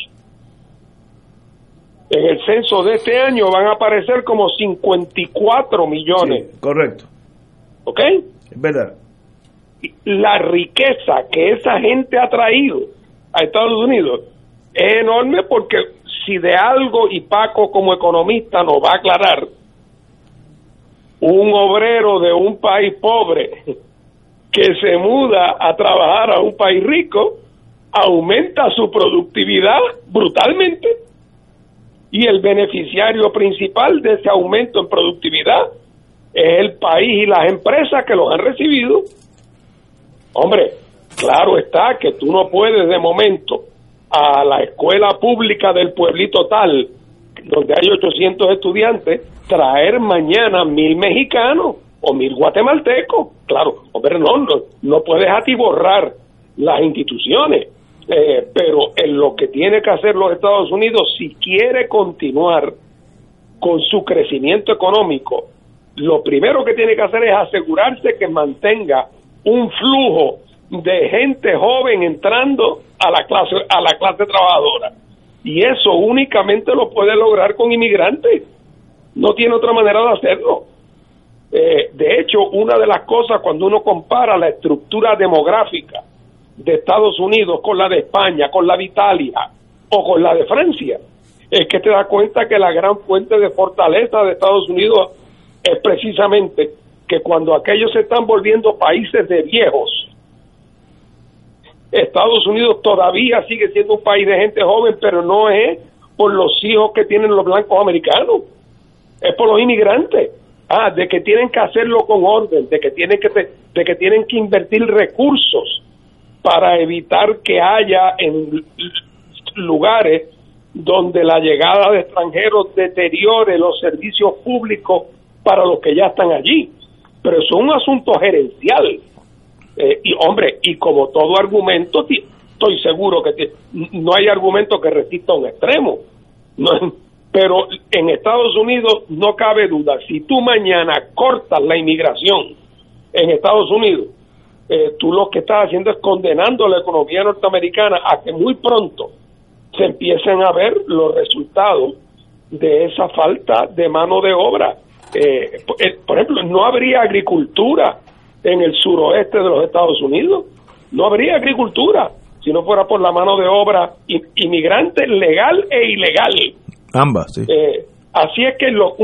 En el censo de este año van a aparecer como 54 millones. correcto. ¿Ok? Es verdad. La riqueza que esa gente ha traído a Estados Unidos es enorme porque si de algo, y Paco como economista nos va a aclarar, un obrero de un país pobre que se muda a trabajar a un país rico, aumenta su productividad brutalmente y el beneficiario principal de ese aumento en productividad es el país y las empresas que los han recibido. Hombre, claro está que tú no puedes de momento a la escuela pública del pueblito tal, donde hay 800 estudiantes, traer mañana mil mexicanos o mil guatemaltecos. Claro, hombre, no, no, no puedes atiborrar las instituciones. Eh, pero en lo que tiene que hacer los Estados Unidos, si quiere continuar con su crecimiento económico, lo primero que tiene que hacer es asegurarse que mantenga un flujo de gente joven entrando a la clase a la clase trabajadora. Y eso únicamente lo puede lograr con inmigrantes. No tiene otra manera de hacerlo. Eh, de hecho una de las cosas cuando uno compara la estructura demográfica de Estados Unidos con la de España con la de Italia o con la de Francia es que te das cuenta que la gran fuente de fortaleza de Estados Unidos es precisamente que cuando aquellos se están volviendo países de viejos, Estados Unidos todavía sigue siendo un país de gente joven, pero no es por los hijos que tienen los blancos americanos, es por los inmigrantes. Ah, de que tienen que hacerlo con orden, de que tienen que de que tienen que invertir recursos para evitar que haya en lugares donde la llegada de extranjeros deteriore los servicios públicos para los que ya están allí. Pero eso es un asunto gerencial. Eh, y hombre, y como todo argumento, estoy seguro que no hay argumento que resista a un extremo. [laughs] Pero en Estados Unidos no cabe duda, si tú mañana cortas la inmigración en Estados Unidos, eh, tú lo que estás haciendo es condenando a la economía norteamericana a que muy pronto se empiecen a ver los resultados de esa falta de mano de obra. Eh, eh, por ejemplo, no habría agricultura en el suroeste de los Estados Unidos. No habría agricultura si no fuera por la mano de obra inmigrante legal e ilegal. Ambas, sí. Eh, así es que lo-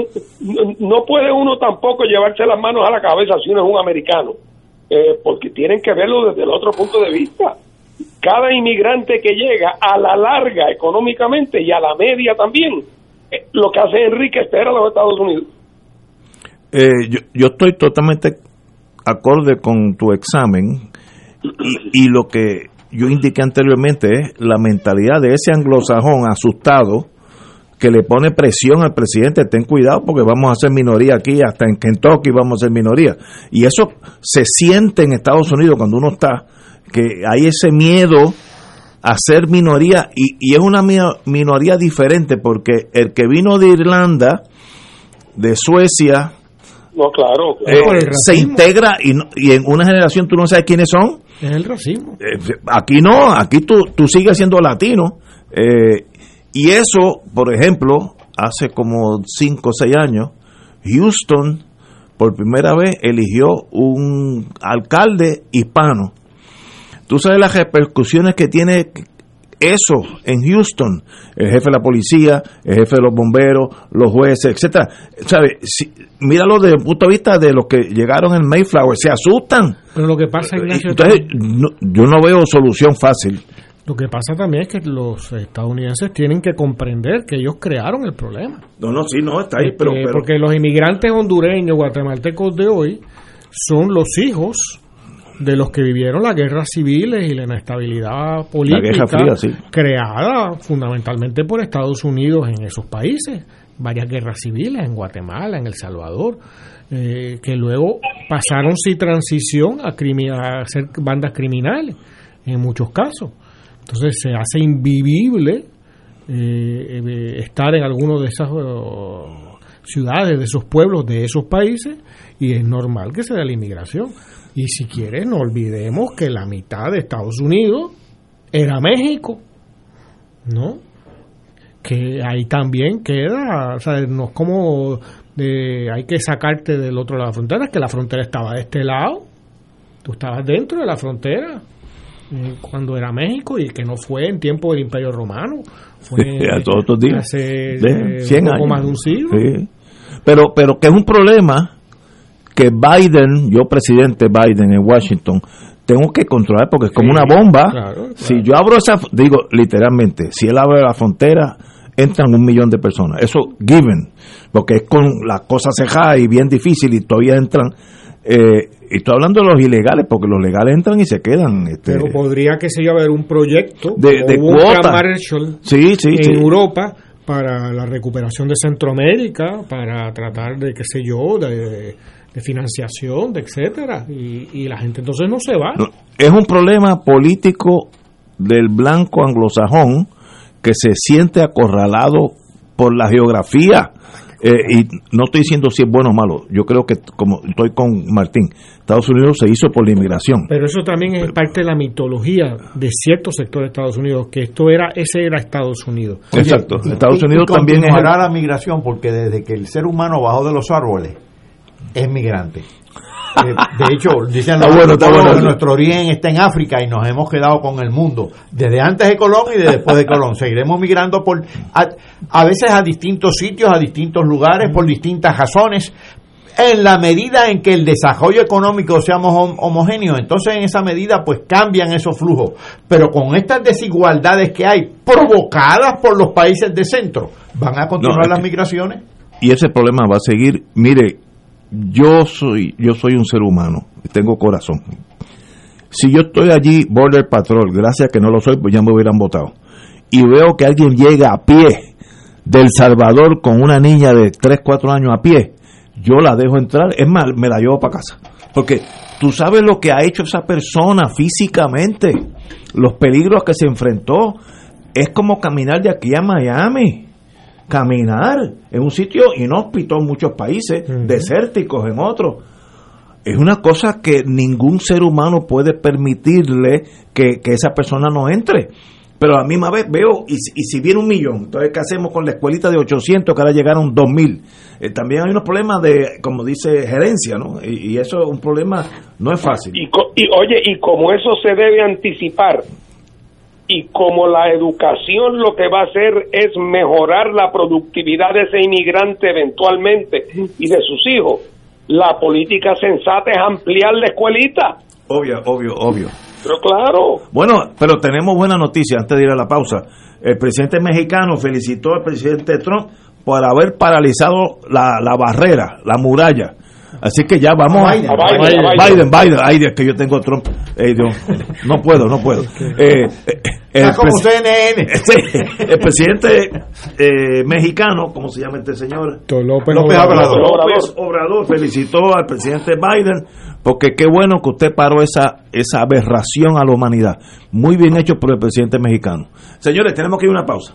no puede uno tampoco llevarse las manos a la cabeza si uno es un americano, eh, porque tienen que verlo desde el otro punto de vista. Cada inmigrante que llega a la larga económicamente y a la media también eh, lo que hace Enrique espera a los Estados Unidos. Eh, yo, yo estoy totalmente acorde con tu examen y, y lo que yo indiqué anteriormente es la mentalidad de ese anglosajón asustado que le pone presión al presidente, ten cuidado porque vamos a ser minoría aquí, hasta en Kentucky vamos a ser minoría. Y eso se siente en Estados Unidos cuando uno está, que hay ese miedo a ser minoría y, y es una mi- minoría diferente porque el que vino de Irlanda, de Suecia, No, claro. eh, se integra y, no- y en una generación tú no sabes quiénes son. Es el racismo. Eh, aquí no, aquí tú, tú sigues siendo latino. eh, y eso, por ejemplo, hace como 5 o 6 años, Houston por primera vez eligió un alcalde hispano. Tú sabes las repercusiones que tiene eso en Houston, el jefe de la policía, el jefe de los bomberos, los jueces, etcétera. ¿Sabes? Si, míralo desde el punto de vista de los que llegaron en Mayflower, se asustan. Pero lo que pasa, Ignacio, Entonces, no- yo no veo solución fácil. lo que pasa también es que los estadounidenses tienen que comprender que ellos crearon el problema. No, no, sí, no, está ahí, pero, Eh, pero- porque los inmigrantes hondureños, guatemaltecos de hoy, son los hijos de los que vivieron las guerras civiles y la inestabilidad política Guerra Fría, sí. creada fundamentalmente por Estados Unidos en esos países. Varias guerras civiles en Guatemala, en El Salvador, eh, que luego pasaron sin transición a, a ser bandas criminales en muchos casos. Entonces se hace invivible eh, eh, estar en alguno de esas oh, ciudades, de esos pueblos, de esos países, y es normal que se dé la inmigración. Y si quieres, no olvidemos que la mitad de Estados Unidos era México, ¿no? Que ahí también queda, o sea, no es como de, hay que sacarte del otro lado de la frontera, es que la frontera estaba de este lado, tú estabas dentro de la frontera eh, cuando era México y que no fue en tiempo del Imperio Romano, fue [laughs] a todos estos días. hace De eh, 100 un poco años. más de un siglo. Sí. Pero, pero que es un problema que Biden, yo presidente Biden en Washington, tengo que controlar porque es como una bomba. claro, Si yo abro esa, digo literalmente, si él abre la frontera, entran un millón de personas. Eso given, porque es con las cosas cejadas y bien difícil y todavía entran. Eh, y estoy hablando de los ilegales, porque los legales entran y se quedan. Este, Pero podría, que yo, haber un proyecto De- de cuota. Marshall Sí, sí, en sí. Europa para la recuperación de Centroamérica, para tratar de, qué sé yo, de, de financiación, de etcétera, y, y la gente entonces no se va. No, es un problema político del blanco anglosajón que se siente acorralado por la geografía. Eh, y no estoy diciendo si es bueno o malo. Yo creo que, como estoy con Martín, Estados Unidos se hizo por la inmigración. Pero eso también es parte de la mitología de ciertos sectores de Estados Unidos, que esto era, ese era Estados Unidos. Exacto. Estados y- Unidos y también es. la migración porque desde que el ser humano bajó de los árboles es migrante. Eh, de hecho, dicen Está los bueno, está antropólogos bueno. que nuestro origen está en África y nos hemos quedado con el mundo desde antes de Colón y de después de Colón. Seguiremos migrando por a, a veces a distintos sitios, a distintos lugares, por distintas razones. En la medida en que el desarrollo económico seamos hom- homogéneos, entonces en esa medida pues cambian esos flujos. Pero con estas desigualdades que hay provocadas por los países de centro, van a continuar No, las migraciones. y ese problema va a seguir. Mire, yo soy yo soy un ser humano, tengo corazón. Si yo estoy allí, Border Patrol, gracias que no lo soy, pues ya me hubieran votado. Y veo que alguien llega a pie del Salvador con una niña de 3, 4 años a pie, yo la dejo entrar, es más, me la llevo para casa. Porque tú sabes lo que ha hecho esa persona físicamente, los peligros que se enfrentó. Es como caminar de aquí a Miami caminar en un sitio inhóspito en muchos países, desérticos en otros. Es una cosa que ningún ser humano puede permitirle que, que esa persona no entre. Pero a la misma vez veo, y, si- y si viene un millón, entonces ¿qué hacemos con la escuelita de 800 que ahora llegaron 2000? Eh, también hay unos problemas de, como dice, gerencia, ¿no? Y, y eso es un problema, no es fácil. Y, co- y oye, y como eso se debe anticipar, y como la educación lo que va a hacer es mejorar la productividad de ese inmigrante eventualmente y de sus hijos, la política sensata es ampliar la escuelita. Obvio, obvio, obvio. Pero claro, Bueno, pero tenemos buena noticia antes de ir a la pausa. El presidente mexicano felicitó al presidente Trump por haber paralizado la, la barrera, la muralla. Así que ya vamos a Biden, Biden, Biden, ay, es que yo tengo Trump. Dios, no puedo, no puedo. [laughs] Eh, eh, el, Está como CNN. [laughs] El presidente eh, mexicano, ¿cómo se llama este señor? López, López Obrador. López Obrador felicitó al presidente Biden porque qué bueno que usted paró esa, esa aberración a la humanidad. Muy bien hecho por el presidente mexicano. Señores, tenemos que ir a una pausa.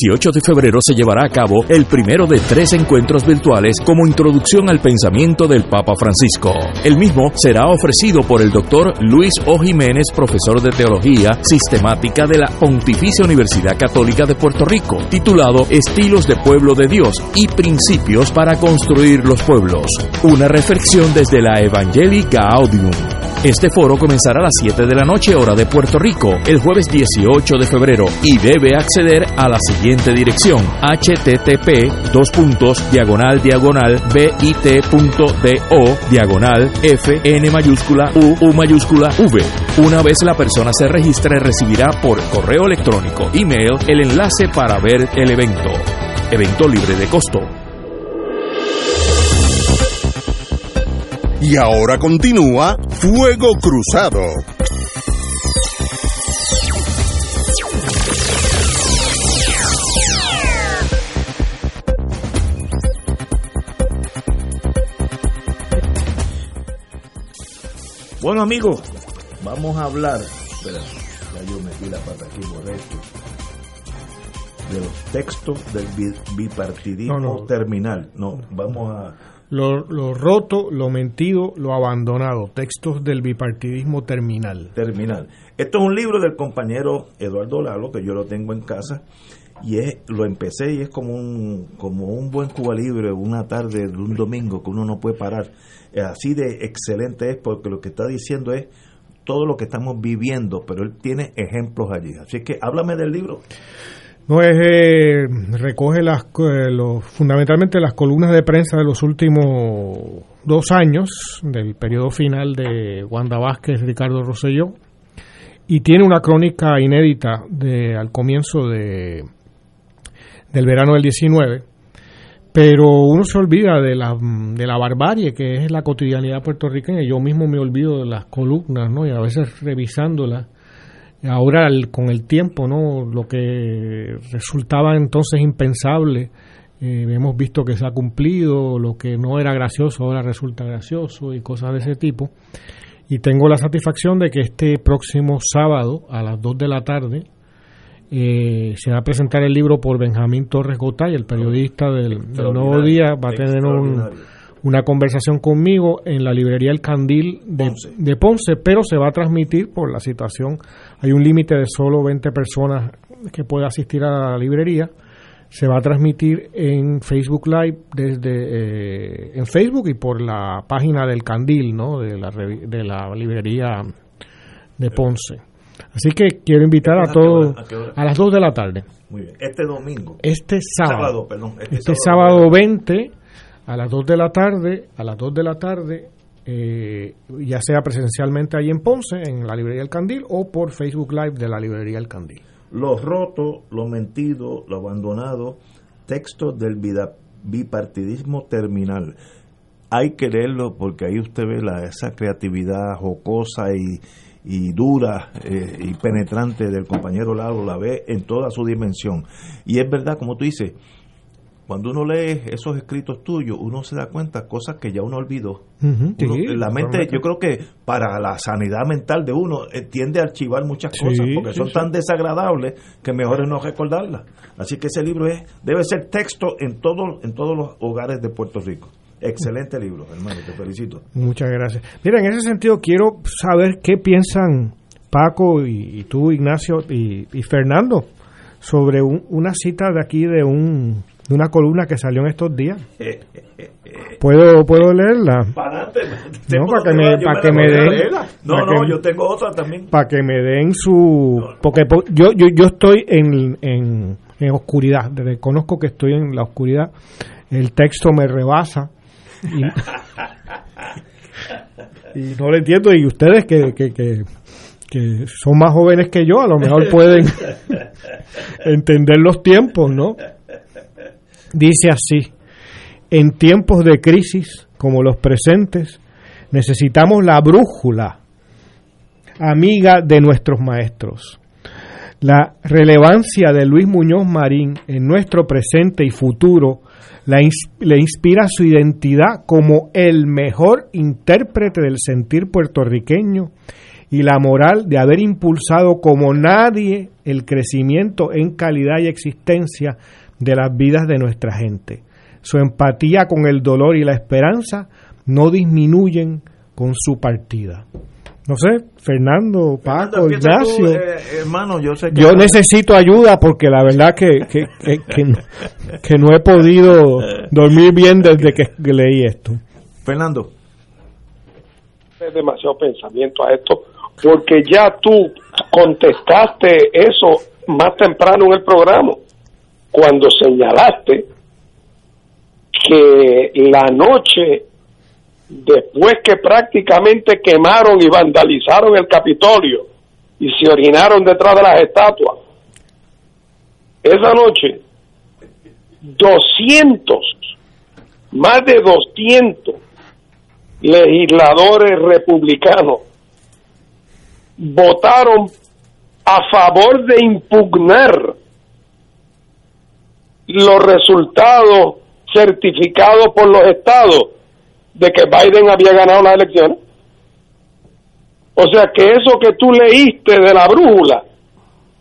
18 de febrero se llevará a cabo el primero de tres encuentros virtuales como introducción al pensamiento del Papa Francisco. El mismo será ofrecido por el doctor Luis O. Jiménez, profesor de Teología Sistemática de la Pontificia Universidad Católica de Puerto Rico, titulado Estilos de Pueblo de Dios y Principios para Construir los Pueblos. Una reflexión desde la Evangelii Gaudium. Este foro comenzará a las 7 de la noche hora de Puerto Rico el jueves 18 de febrero y debe acceder a la siguiente dirección http dos puntos diagonal diagonal bit.do diagonal f n mayúscula u u mayúscula v. Una vez la persona se registre recibirá por correo electrónico email el enlace para ver el evento. Evento libre de costo. Y ahora continúa Fuego Cruzado. Bueno, amigos, vamos a hablar. Espera, ya yo metí la pata aquí por esto. De los textos del bi- bipartidismo No, no. terminal. No, vamos a. Lo, lo roto, lo mentido, lo abandonado. Textos del bipartidismo terminal. terminal. Esto es un libro del compañero Eduardo Lalo, que yo lo tengo en casa, y es, lo empecé y es como un, como un buen Cuba Libre, una tarde de un domingo que uno no puede parar. Así de excelente es porque lo que está diciendo es todo lo que estamos viviendo, pero él tiene ejemplos allí. Así que háblame del libro. No es eh, recoge las eh, los- fundamentalmente las columnas de prensa de los últimos dos años del periodo final de Wanda Vázquez, Ricardo Rosselló y tiene una crónica inédita de al comienzo de del verano del 19 pero uno se olvida de la, de la barbarie que es la cotidianidad puertorriqueña. Yo mismo me olvido de las columnas, ¿no? Y a veces revisándolas ahora el- con el tiempo, ¿no? Lo que resultaba entonces impensable, eh, hemos visto que se ha cumplido, lo que no era gracioso ahora resulta gracioso y cosas de ese tipo. Y tengo la satisfacción de que este próximo sábado a las 2 de la tarde eh, se va a presentar el libro por Benjamín Torres Gotay, el periodista del, del Nuevo Día, va a tener un, una conversación conmigo en la librería El Candil de de Ponce. pero se va a transmitir por la situación. Hay un límite de solo 20 personas que puede asistir a la librería, se va a transmitir en Facebook Live desde eh, en Facebook y por la página del Candil, ¿no? De la de la librería de Ponce. Así que quiero invitar a ¿A qué todos hora? ¿A las 2 de la tarde. Muy bien. Este domingo. Este sábado. Sábado, perdón, este Este, sábado. sábado 20 a las 2 de la tarde, a las 2 de la tarde, eh, ya sea presencialmente ahí en Ponce, en la librería El Candil, o por Facebook Live de la librería El Candil. Lo roto, lo mentido, lo abandonado, textos del bipartidismo terminal. Hay que leerlo porque ahí usted ve la, esa creatividad jocosa y, y dura eh, y penetrante del compañero Lalo, la ve en toda su dimensión. Y es verdad, como tú dices, cuando uno lee esos escritos tuyos, uno se da cuenta cosas que ya uno olvidó. Uno- sí, la mente, yo creo que para la sanidad mental de uno eh, tiende a archivar muchas Sí, cosas porque sí, son tan desagradables que mejor es no recordarlas. Así que ese libro es debe ser texto en todos en todos los hogares de Puerto Rico. Excelente libro, hermano, te felicito. Muchas gracias. Mira, en ese sentido quiero saber qué piensan Paco y, y tú, Ignacio y, y Fernando sobre un- una cita de aquí de un de una columna que salió en estos días. [laughs] ¿Puedo, puedo leerla? No, para que me, para que me den. No, no, que- yo tengo otra también. para que me den su porque po- yo yo, yo estoy en, en, en oscuridad reconozco que estoy en la oscuridad el texto me rebasa y, [laughs] y no lo entiendo y ustedes que, que, que, que son más jóvenes que yo a lo mejor pueden [laughs] entender los tiempos no dice así en tiempos de crisis como los presentes necesitamos la brújula amiga de nuestros maestros. La relevancia de Luis Muñoz Marín en nuestro presente y futuro la le inspira su identidad como el mejor intérprete del sentir puertorriqueño y la moral de haber impulsado como nadie el crecimiento en calidad y existencia de las vidas de nuestra gente. Su empatía con el dolor y la esperanza no disminuyen con su partida. No sé, Fernando, Paco, Empieza tú, Ignacio. eh, hermano, yo sé que Yo necesito ayuda porque la verdad que, que, que, que no, que no he podido dormir bien desde que leí esto. Fernando. Es demasiado pensamiento a esto, porque ya tú contestaste eso más temprano en el programa, cuando señalaste que la noche después que prácticamente quemaron y vandalizaron el Capitolio y se orinaron detrás de las estatuas, esa noche 200, más de 200 legisladores republicanos votaron a favor de impugnar los resultados certificados por los estados de que Biden había ganado las elecciones. O sea que eso que tú leíste de la brújula,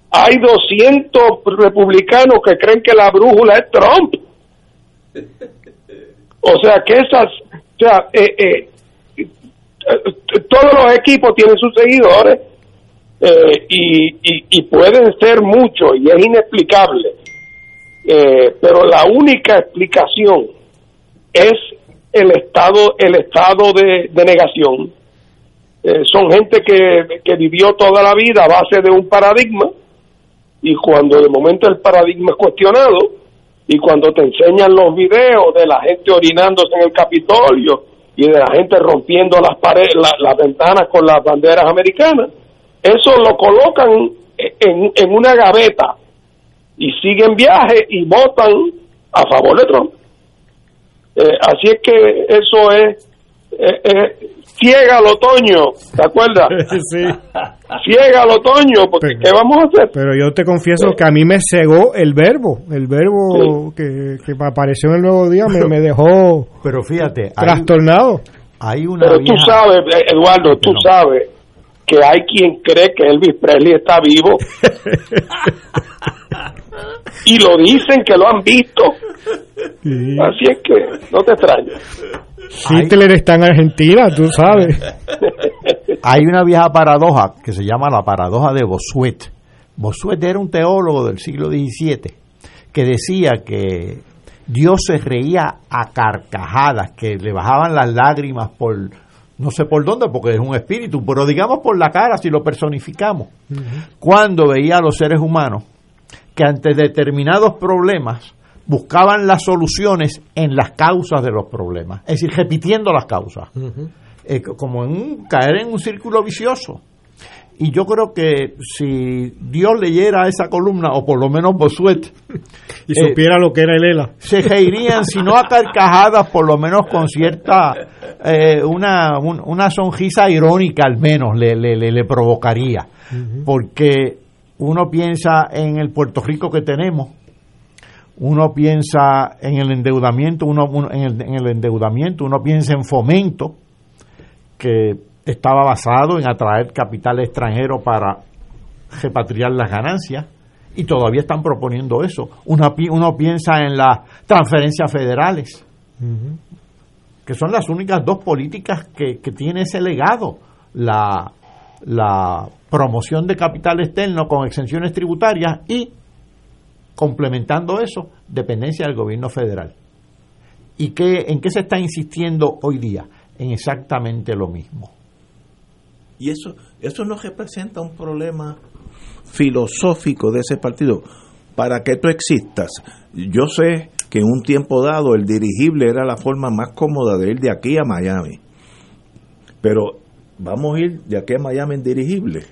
hay 200 republicanos que creen que la brújula es Trump. O sea que esas, o sea, eh, eh, eh, todos los equipos tienen sus seguidores eh, y, y, y pueden ser muchos y es inexplicable. Eh, pero la única explicación es el estado el estado de, negación. Eh, son gente que, que vivió toda la vida a base de un paradigma y cuando de momento el paradigma es cuestionado y cuando te enseñan los videos de la gente orinándose en el Capitolio y de la gente rompiendo las paredes, la- las ventanas con las banderas americanas, eso lo colocan en, en una gaveta y siguen viaje y votan a favor de Trump. Eh, así es que eso es eh, eh, ciega al otoño, ¿te acuerdas? [laughs] Sí. Ciega al otoño, porque ¿qué vamos a hacer? Pero yo te confieso que a mí me cegó el verbo, el verbo que, que apareció en el nuevo día me, me dejó Pero fíjate, trastornado. hay una Pero tú vieja- sabes, eh, Eduardo, tú sabes que hay quien cree que Elvis Presley está vivo. [laughs] y lo dicen que lo han visto. Así es que no te extrañes. Hitler está en Argentina, tú sabes. [laughs] Hay una vieja paradoja que se llama la paradoja de Bossuet. Bossuet era un teólogo del siglo XVII que decía que Dios se reía a carcajadas, que le bajaban las lágrimas por no sé por dónde, porque es un espíritu, pero digamos por la cara si lo personificamos, cuando veía a los seres humanos que ante determinados problemas buscaban las soluciones en las causas de los problemas, es decir, repitiendo las causas, eh, como en un, caer en un círculo vicioso. Y yo creo que si Dios leyera esa columna, o por lo menos Bosuet, [laughs] Y supiera lo que era el ELA. se reirían, si no a carcajadas, por lo menos con cierta, eh, una, un- una sonrisa irónica al menos le, le, le- le provocaría. Porque uno piensa en el Puerto Rico que tenemos, uno piensa en el endeudamiento, uno, uno- en, el, en el endeudamiento, uno piensa en fomento, que estaba basado en atraer capital extranjero para repatriar las ganancias y todavía están proponiendo eso. Uno piensa en las transferencias federales, que son las únicas dos políticas que, que tiene ese legado. La, la promoción de capital externo con exenciones tributarias y, complementando eso, dependencia del gobierno federal. ¿Y qué, en qué se está insistiendo hoy día? En exactamente lo mismo. Y eso, eso no representa un problema filosófico de ese partido. Para que tú existas, yo sé que en un tiempo dado el dirigible era la forma más cómoda de ir de aquí a Miami. Pero vamos a ir de aquí a Miami en dirigible.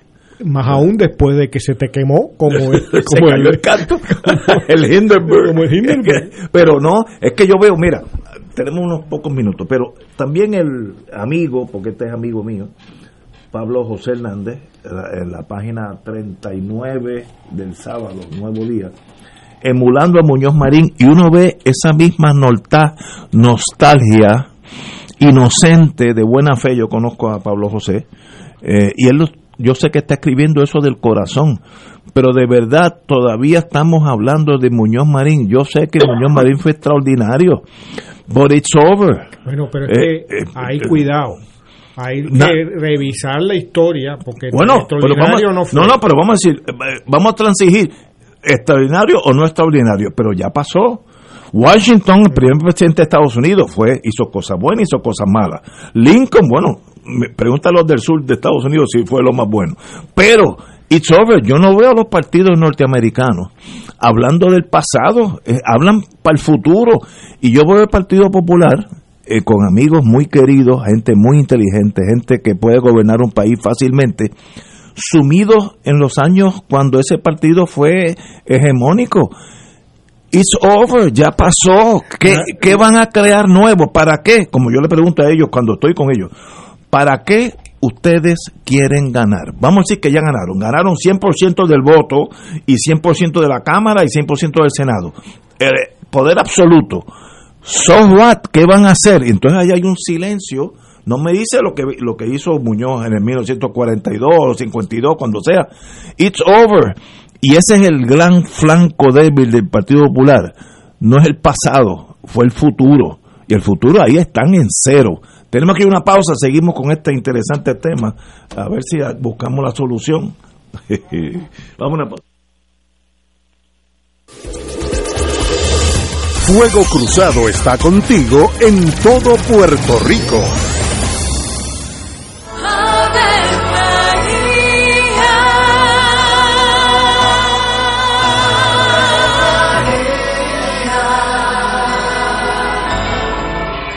Más aún después de que se te quemó como [laughs] el, Se como cayó el canto. [laughs] [laughs] el Hindenburg. Como el Hindenburg. pero no, es que yo veo, mira, tenemos unos pocos minutos, pero también el amigo, porque este es amigo mío, Pablo José Hernández, en la, página 39 del sábado, Nuevo Día, emulando a Muñoz Marín, y uno ve esa misma nostalgia inocente, de buena fe, yo conozco a Pablo José, eh, y él, lo- yo sé que está escribiendo eso del corazón, pero de verdad todavía estamos hablando de Muñoz Marín. Yo sé que Muñoz Marín fue extraordinario, but it's over. Bueno, pero es Eh, que eh, hay eh, cuidado. Hay que revisar la historia porque Bueno, vamos, extraordinario no fue. no, no, pero vamos a decir, vamos a transigir, extraordinario o no extraordinario, pero ya pasó. Washington, el primer presidente de Estados Unidos, fue hizo cosas buenas, hizo cosas malas. Lincoln, bueno, pregunta a los del sur de Estados Unidos si fue lo más bueno. Pero, it's over. Yo no veo a los partidos norteamericanos hablando del pasado, eh, hablan para el futuro. Y yo veo el Partido Popular eh, con amigos muy queridos, gente muy inteligente, gente que puede gobernar un país fácilmente, sumidos en los años cuando ese partido fue hegemónico. It's over, ya pasó. ¿Qué, qué van a crear nuevo? ¿Para qué? Como yo le pregunto a ellos cuando estoy con ellos, ¿para qué ustedes quieren ganar? Vamos a decir que ya ganaron. Ganaron 100% del voto y 100% de la Cámara y 100% del Senado. El poder absoluto. So what? ¿Qué van a hacer? Entonces ahí hay un silencio. No me dice lo que, lo que hizo Muñoz en el 1942 o 52, cuando sea. It's over. Y ese es el gran flanco débil del Partido Popular. No es el pasado, fue el futuro. Y el futuro ahí están en cero. Tenemos que ir una pausa, seguimos con este interesante tema, a ver si buscamos la solución. [laughs] Vamos a una pausa. Fuego Cruzado está contigo en todo Puerto Rico.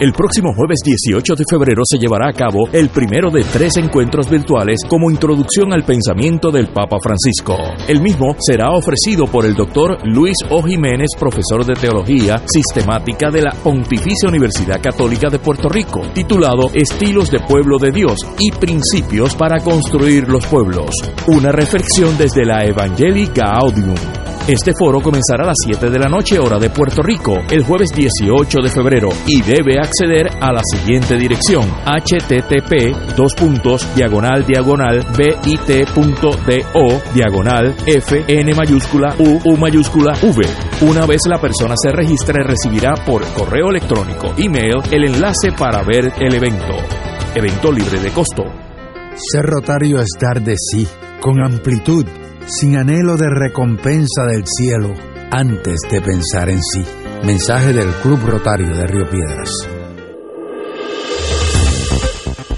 El próximo jueves 18 de febrero se llevará a cabo el primero de tres encuentros virtuales como introducción al pensamiento del Papa Francisco. El mismo será ofrecido por el doctor Luis O. Jiménez, profesor de Teología Sistemática de la Pontificia Universidad Católica de Puerto Rico, titulado Estilos de Pueblo de Dios y Principios para Construir los Pueblos. Una reflexión desde la Evangelii Gaudium. Este foro comenzará a las 7 de la noche hora de Puerto Rico el jueves 18 de febrero y debe acceder a la siguiente dirección http dos puntos diagonal diagonal bit.do diagonal f n mayúscula u u mayúscula v. Una vez la persona se registre recibirá por correo electrónico email el enlace para ver el evento. Evento libre de costo. Ser rotario es dar de sí, con amplitud, sin anhelo de recompensa del cielo, antes de pensar en sí. Mensaje del Club Rotario de Río Piedras.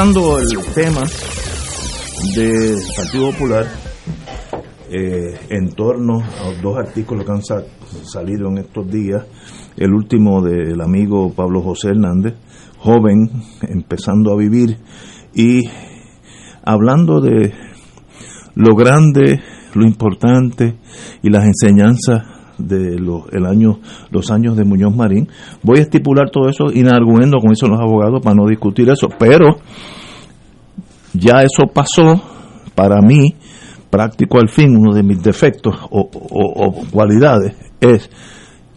El tema del Partido Popular eh, en torno a dos artículos que han sa- salido en estos días. El último del amigo Pablo José Hernández, joven, empezando a vivir, y hablando de lo grande, lo importante y las enseñanzas de los, el año, los años de Muñoz Marín. Voy a estipular todo eso inarguendo con eso los abogados para no discutir eso, pero ya eso pasó para mí, práctico al fin, uno de mis defectos o, o- o cualidades es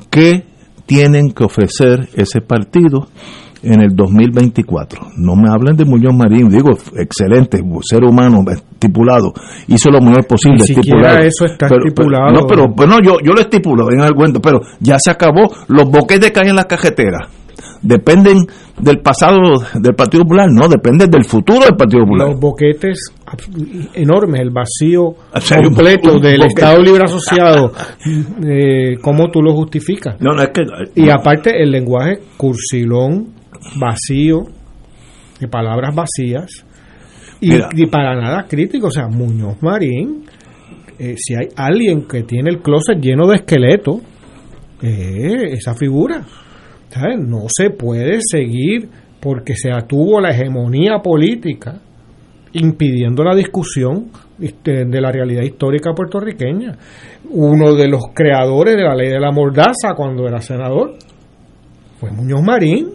que tienen que ofrecer ese partido en el 2024. No me hablen de Muñoz Marín, digo, excelente, ser humano estipulado, hizo lo mejor posible. Ni siquiera eso está Pero- pero- estipulado. no, pero bueno, yo, yo lo estipulo en el cuento, pero ya se acabó. Los boquetes que hay en la cajetera dependen del pasado del Partido Popular, no, dependen del futuro del Partido Popular. Los boquetes enormes, el vacío sea, completo un del boquete. Estado Libre Asociado, [laughs] eh, ¿cómo tú lo justificas? No, no, es que. Y aparte, el lenguaje cursilón, vacío, de palabras vacías, y para nada crítico. O sea, Muñoz Marín, eh, si hay alguien que tiene el closet lleno de esqueletos, eh, esa figura. ¿Sabes? No se puede seguir porque se atuvo la hegemonía política impidiendo la discusión este, de la realidad histórica puertorriqueña. Uno de los creadores de la ley de la mordaza cuando era senador fue Muñoz Marín.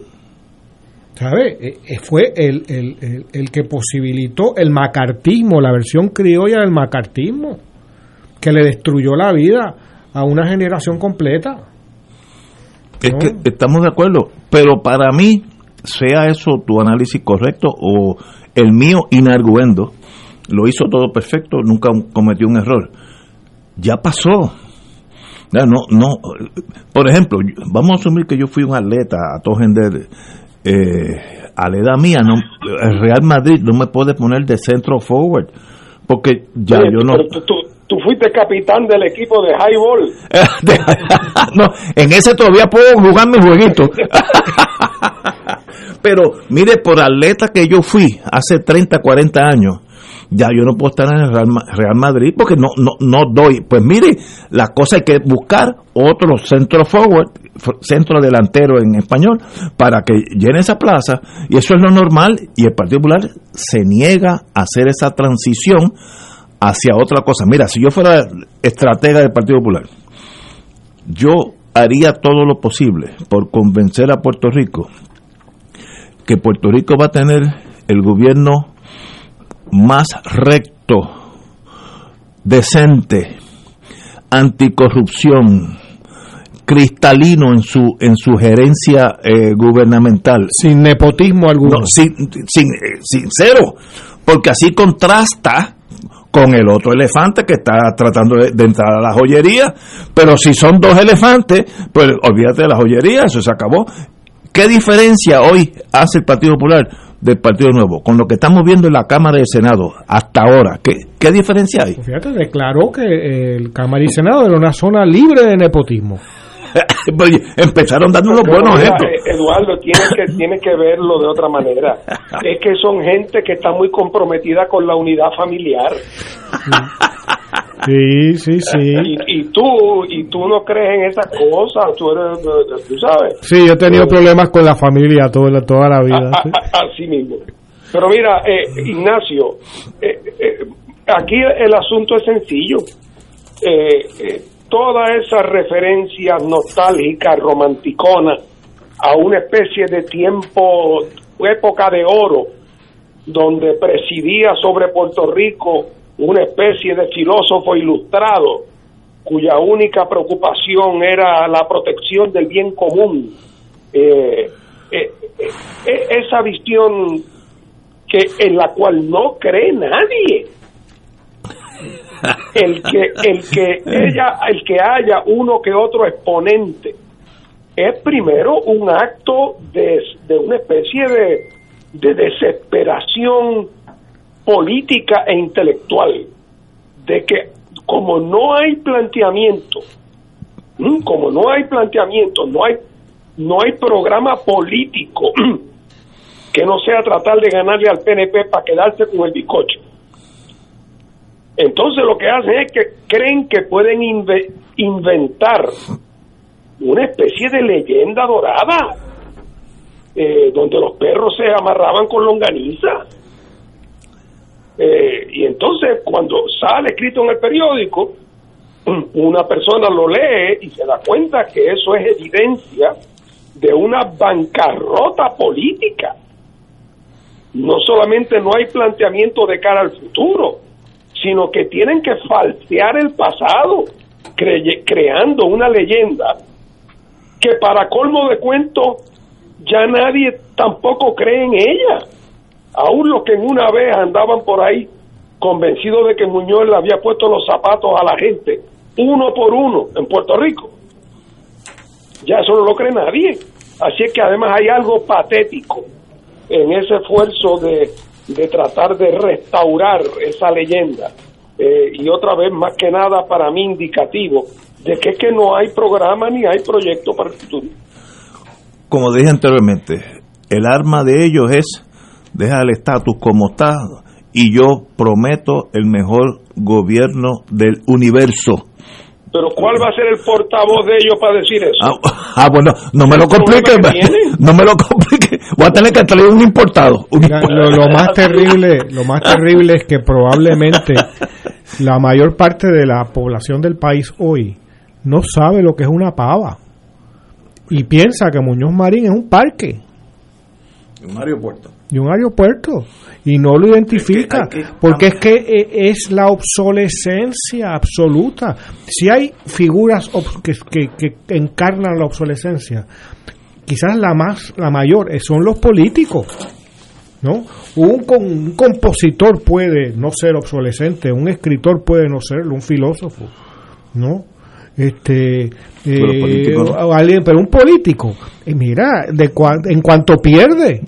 ¿Sabe? Eh, eh, Fue el, el- el- el que posibilitó el macartismo, la versión criolla del macartismo, que le destruyó la vida a una generación completa. Es que estamos de acuerdo, pero para mí, sea eso tu análisis correcto o el mío inarguendo, lo hizo todo perfecto, nunca cometió un error. Ya pasó. Ya, no, no, por ejemplo, vamos a asumir que yo fui un atleta a todo gender, eh, a la edad mía, no, el Real Madrid no me puede poner de centro forward, porque ya Oye, yo no, pero tú, tú- tú fuiste capitán del equipo de highball. [laughs] no, en ese todavía puedo jugar mi jueguito. [laughs] Pero mire, por atleta que yo fui hace 30, 40 años, ya yo no puedo estar en el Real, Ma- Real Madrid porque no, no, no doy. Pues mire, la cosa hay que buscar otro centro forward, centro delantero en español, para que llene esa plaza, y eso es lo normal, y el Partido Popular se niega a hacer esa transición hacia otra cosa. Mira, si yo fuera estratega del Partido Popular, yo haría todo lo posible por convencer a Puerto Rico que Puerto Rico va a tener el gobierno más recto, decente, anticorrupción, cristalino en su en su gerencia eh, gubernamental. Sin nepotismo alguno. No, sin, sin, eh, sincero, porque así contrasta con el otro elefante que está tratando de, entrar a la joyería, pero si son dos elefantes, pues olvídate de la joyería, eso se acabó. ¿Qué diferencia hoy hace el Partido Popular del Partido Nuevo con lo que estamos viendo en la Cámara y Senado hasta ahora? ¿Qué, qué diferencia hay? Fíjate, declaró que el Cámara y Senado era una zona libre de nepotismo. Pues, Empezaron dando unos Pero buenos mira, ejemplos. eh, Eduardo, tienes que, tienes que verlo de otra manera. [laughs] Es que son gente que está muy comprometida con la unidad familiar. Sí, sí, sí. Y, y tú y tú no crees en esas cosas, tú, eres, eh, tú sabes. Sí, yo he tenido problemas con la familia toda, toda la vida. A- sí. a- así mismo. Pero mira, eh, Ignacio, eh, eh, aquí el asunto es sencillo. Eh, eh, todas esas referencias nostálgicas, romanticonas, a una especie de tiempo, época de oro, donde presidía sobre Puerto Rico una especie de filósofo ilustrado, cuya única preocupación era la protección del bien común. Eh, eh, eh, esa visión que en la cual no cree nadie el que el que ella el que haya uno que otro exponente es primero un acto de, de una especie de, de desesperación política e intelectual de que como no hay planteamiento como no hay planteamiento no hay no hay programa político [clears throat] que no sea tratar de ganarle al PNP para quedarse con el bizcocho entonces lo que hacen es que creen que pueden inve- inventar una especie de leyenda dorada eh, donde los perros se amarraban con longaniza. Eh, y entonces cuando sale escrito en el periódico, [clears throat] una persona lo lee y se da cuenta que eso es evidencia de una bancarrota política. No solamente no hay planteamiento de cara al futuro, sino que tienen que falsear el pasado, creando una leyenda que para colmo de cuento ya nadie tampoco cree en ella. Aún los que en una vez andaban por ahí convencidos de que Muñoz le había puesto los zapatos a la gente, uno por uno, en Puerto Rico. Ya eso no lo cree nadie. Así es que además hay algo patético en ese esfuerzo de, de tratar de restaurar esa leyenda. Eh, y otra vez, más que nada, para mí indicativo de que es que no hay programa ni hay proyecto para el futuro. como dije anteriormente, el arma de ellos es dejar el estatus como está y yo prometo el mejor gobierno del universo. Pero ¿cuál va a ser el portavoz de ellos para decir eso? Ah, ah, bueno, no me lo ¿El problema complique, [laughs] no me lo complique. Voy a tener que traer un importado. un lo, lo más terrible, lo más terrible es que probablemente la mayor parte de la población del país hoy no sabe lo que es una pava y piensa que Muñoz Marín es un parque Un aeropuerto. Y un aeropuerto y no lo identifica que- porque es que eh, es la obsolescencia absoluta. Si hay figuras que, que- encarnan la obsolescencia, quizás la más la mayor eh, son los políticos. ¿no? Un, un compositor puede no ser obsolescente, un escritor puede no serlo, un filósofo, ¿no? Este, Pero eh, alguien, pero un político, eh, mira, de cua- en cuanto pierde,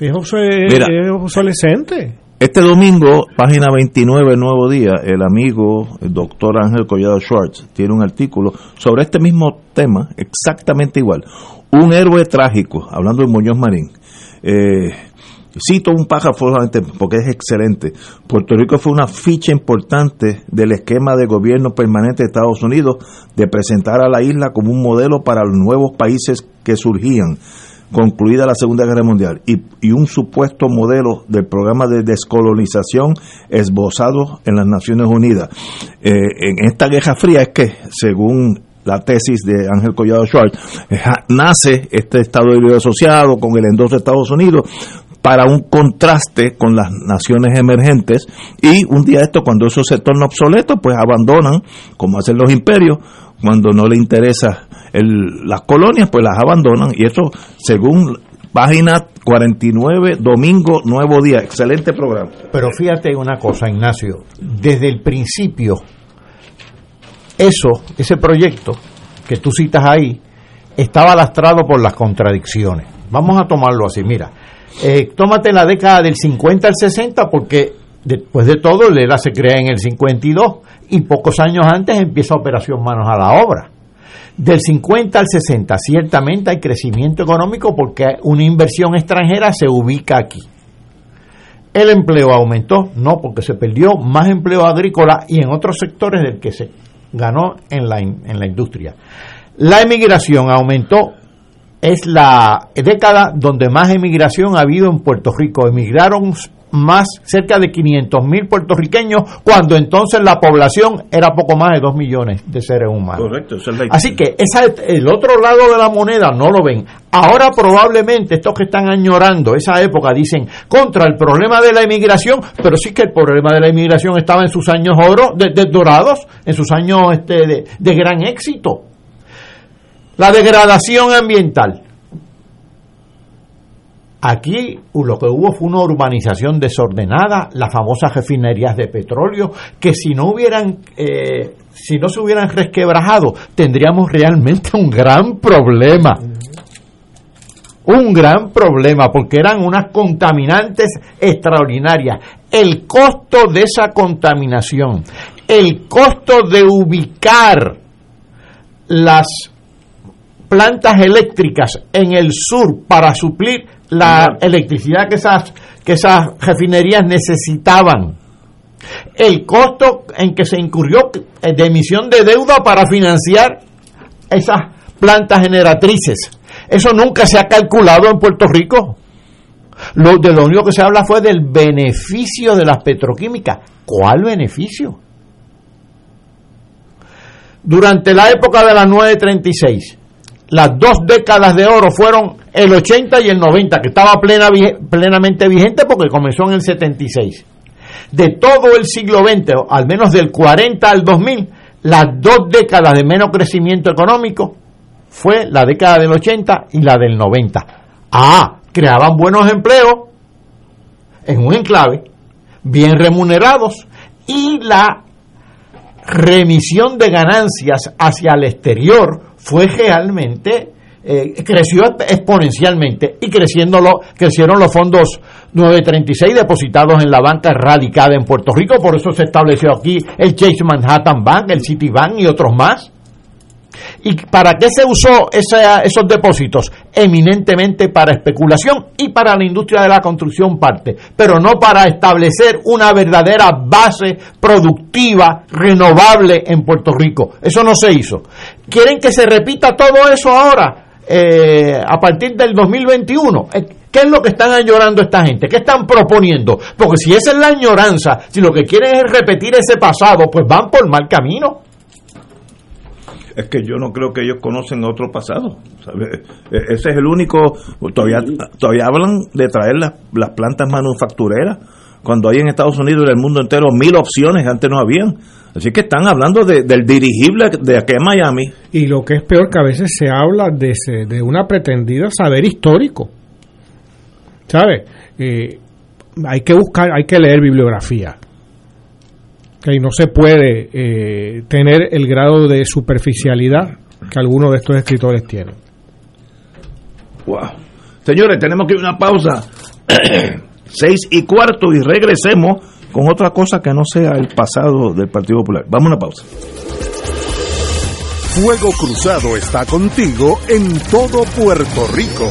es, obsolescente. Este domingo, página 29, Nuevo Día, el amigo, el doctor Ángel Collado Schwartz, tiene un artículo sobre este mismo tema, exactamente igual. Un héroe trágico, hablando de Muñoz Marín. Eh, cito un párrafo porque es excelente. Puerto Rico fue una ficha importante del esquema de gobierno permanente de Estados Unidos de presentar a la isla como un modelo para los nuevos países que surgían concluida la Segunda Guerra Mundial y, y un supuesto modelo del programa de descolonización esbozado en las Naciones Unidas. Eh, en esta Guerra Fría es que, según la tesis de Ángel Collado Schwartz, eh, nace este Estado Libre Asociado con el endoso de Estados Unidos para un contraste con las naciones emergentes y un día esto cuando eso se torna obsoleto pues abandonan como hacen los imperios cuando no le interesa el- las colonias pues las abandonan. Y eso según página 49 domingo nuevo día. Excelente programa. Pero fíjate una cosa, Ignacio, desde el principio, eso, ese proyecto que tú citas ahí, estaba lastrado por las contradicciones. Vamos a tomarlo así, mira, eh, tómate la década del 50 al 60 porque después de todo el ERA se crea en el 52 y pocos años antes empieza Operación Manos a la Obra. Del 50 al 60 ciertamente hay crecimiento económico porque una inversión extranjera se ubica aquí. El empleo aumentó, no porque se perdió más empleo agrícola y en otros sectores del que se ganó en la, en la industria. La emigración aumentó, es la década donde más emigración ha habido en Puerto Rico. Emigraron más, cerca de 500 mil puertorriqueños, cuando entonces la población era poco más de 2 millones de seres humanos. correcto es Así que esa, el otro lado de la moneda no lo ven. Ahora probablemente estos que están añorando esa época dicen contra el problema de la inmigración, pero sí que el problema de la inmigración estaba en sus años oro, de, de dorados, en sus años este, de, de gran éxito. La degradación ambiental. Aquí lo que hubo fue una urbanización desordenada, las famosas refinerías de petróleo, que si no hubieran, eh, si no se hubieran resquebrajado, tendríamos realmente un gran problema. Un gran problema, porque eran unas contaminantes extraordinarias. El costo de esa contaminación, el costo de ubicar las plantas eléctricas en el sur para suplir la electricidad que esas, que esas refinerías necesitaban. El costo en que se incurrió de emisión de deuda para financiar esas plantas generatrices. Eso nunca se ha calculado en Puerto Rico. Lo, de lo único que se habla fue del beneficio de las petroquímicas. ¿Cuál beneficio? Durante la época de las 936, las dos décadas de oro fueron el 80 y el 90, que estaba plena, plenamente vigente porque comenzó en el 76. De todo el siglo XX, al menos del 40 al 2000, las dos décadas de menos crecimiento económico fue la década del 80 y la del 90. Ah, creaban buenos empleos en un enclave, bien remunerados, y la remisión de ganancias hacia el exterior fue realmente eh, creció exponencialmente y creciendo lo, crecieron los fondos 936 depositados en la banca radicada en Puerto Rico, por eso se estableció aquí el Chase Manhattan Bank, el Citibank y otros más. ¿Y para qué se usó esa- esos depósitos? Eminentemente para especulación y para la industria de la construcción parte, pero no para establecer una verdadera base productiva, renovable en Puerto Rico. Eso no se hizo. ¿Quieren que se repita todo eso ahora? eh, a partir del 2021. Eh, ¿Qué es lo que están añorando esta gente? ¿Qué están proponiendo? Porque si esa es la añoranza, si lo que quieren es repetir ese pasado, pues van por mal camino. Es que yo no creo que ellos conocen otro pasado ¿sabe? E- ese es el único todavía todavía hablan de traer las, las plantas manufactureras cuando hay en Estados Unidos y en el mundo entero mil opciones antes no habían así que están hablando de- del dirigible de aquí en Miami Y lo que es peor, que a veces se habla de, ese- de una pretendida saber histórico. ¿Sabes? Eh, hay que buscar, hay que leer bibliografía. Que no se puede eh, tener el grado de superficialidad que algunos de estos escritores tienen. Wow. Señores, tenemos que ir a una pausa. [clears throat] Seis y cuarto y regresemos con otra cosa que no sea el pasado del Partido Popular. Vamos a una pausa. Fuego Cruzado está contigo en todo Puerto Rico.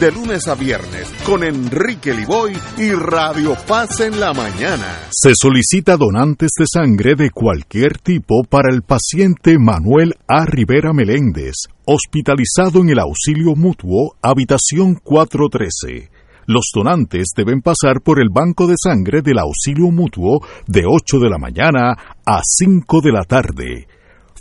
de lunes a viernes con Enrique Liboy y Radio Paz en la mañana. Se solicita donantes de sangre de cualquier tipo para el paciente Manuel A. Rivera Meléndez, hospitalizado en el auxilio mutuo, habitación 413. Los donantes deben pasar por el banco de sangre del auxilio mutuo de 8 de la mañana a 5 de la tarde.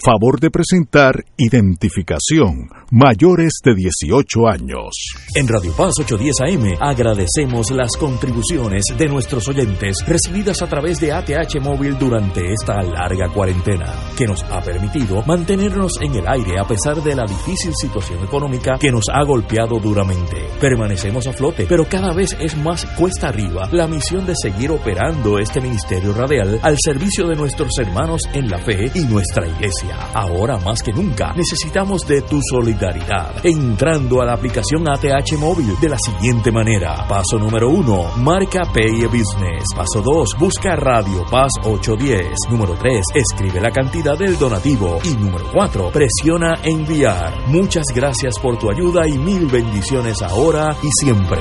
Favor de presentar identificación mayores de 18 años. En Radio Paz 810 AM agradecemos las contribuciones de nuestros oyentes recibidas a través de ATH Móvil durante esta larga cuarentena, que nos ha permitido mantenernos en el aire a pesar de la difícil situación económica que nos ha golpeado duramente. Permanecemos a flote, pero cada vez es más cuesta arriba la misión de seguir operando este ministerio radial al servicio de nuestros hermanos en la fe y nuestra iglesia. Ahora más que nunca necesitamos de tu solidaridad. Entrando a la aplicación ATH Móvil de la siguiente manera. Paso número uno, marca Pay Business. Paso 2, busca Radio Paz 810. Número 3, escribe la cantidad del donativo. Y número 4, presiona enviar. Muchas gracias por tu ayuda y mil bendiciones ahora y siempre.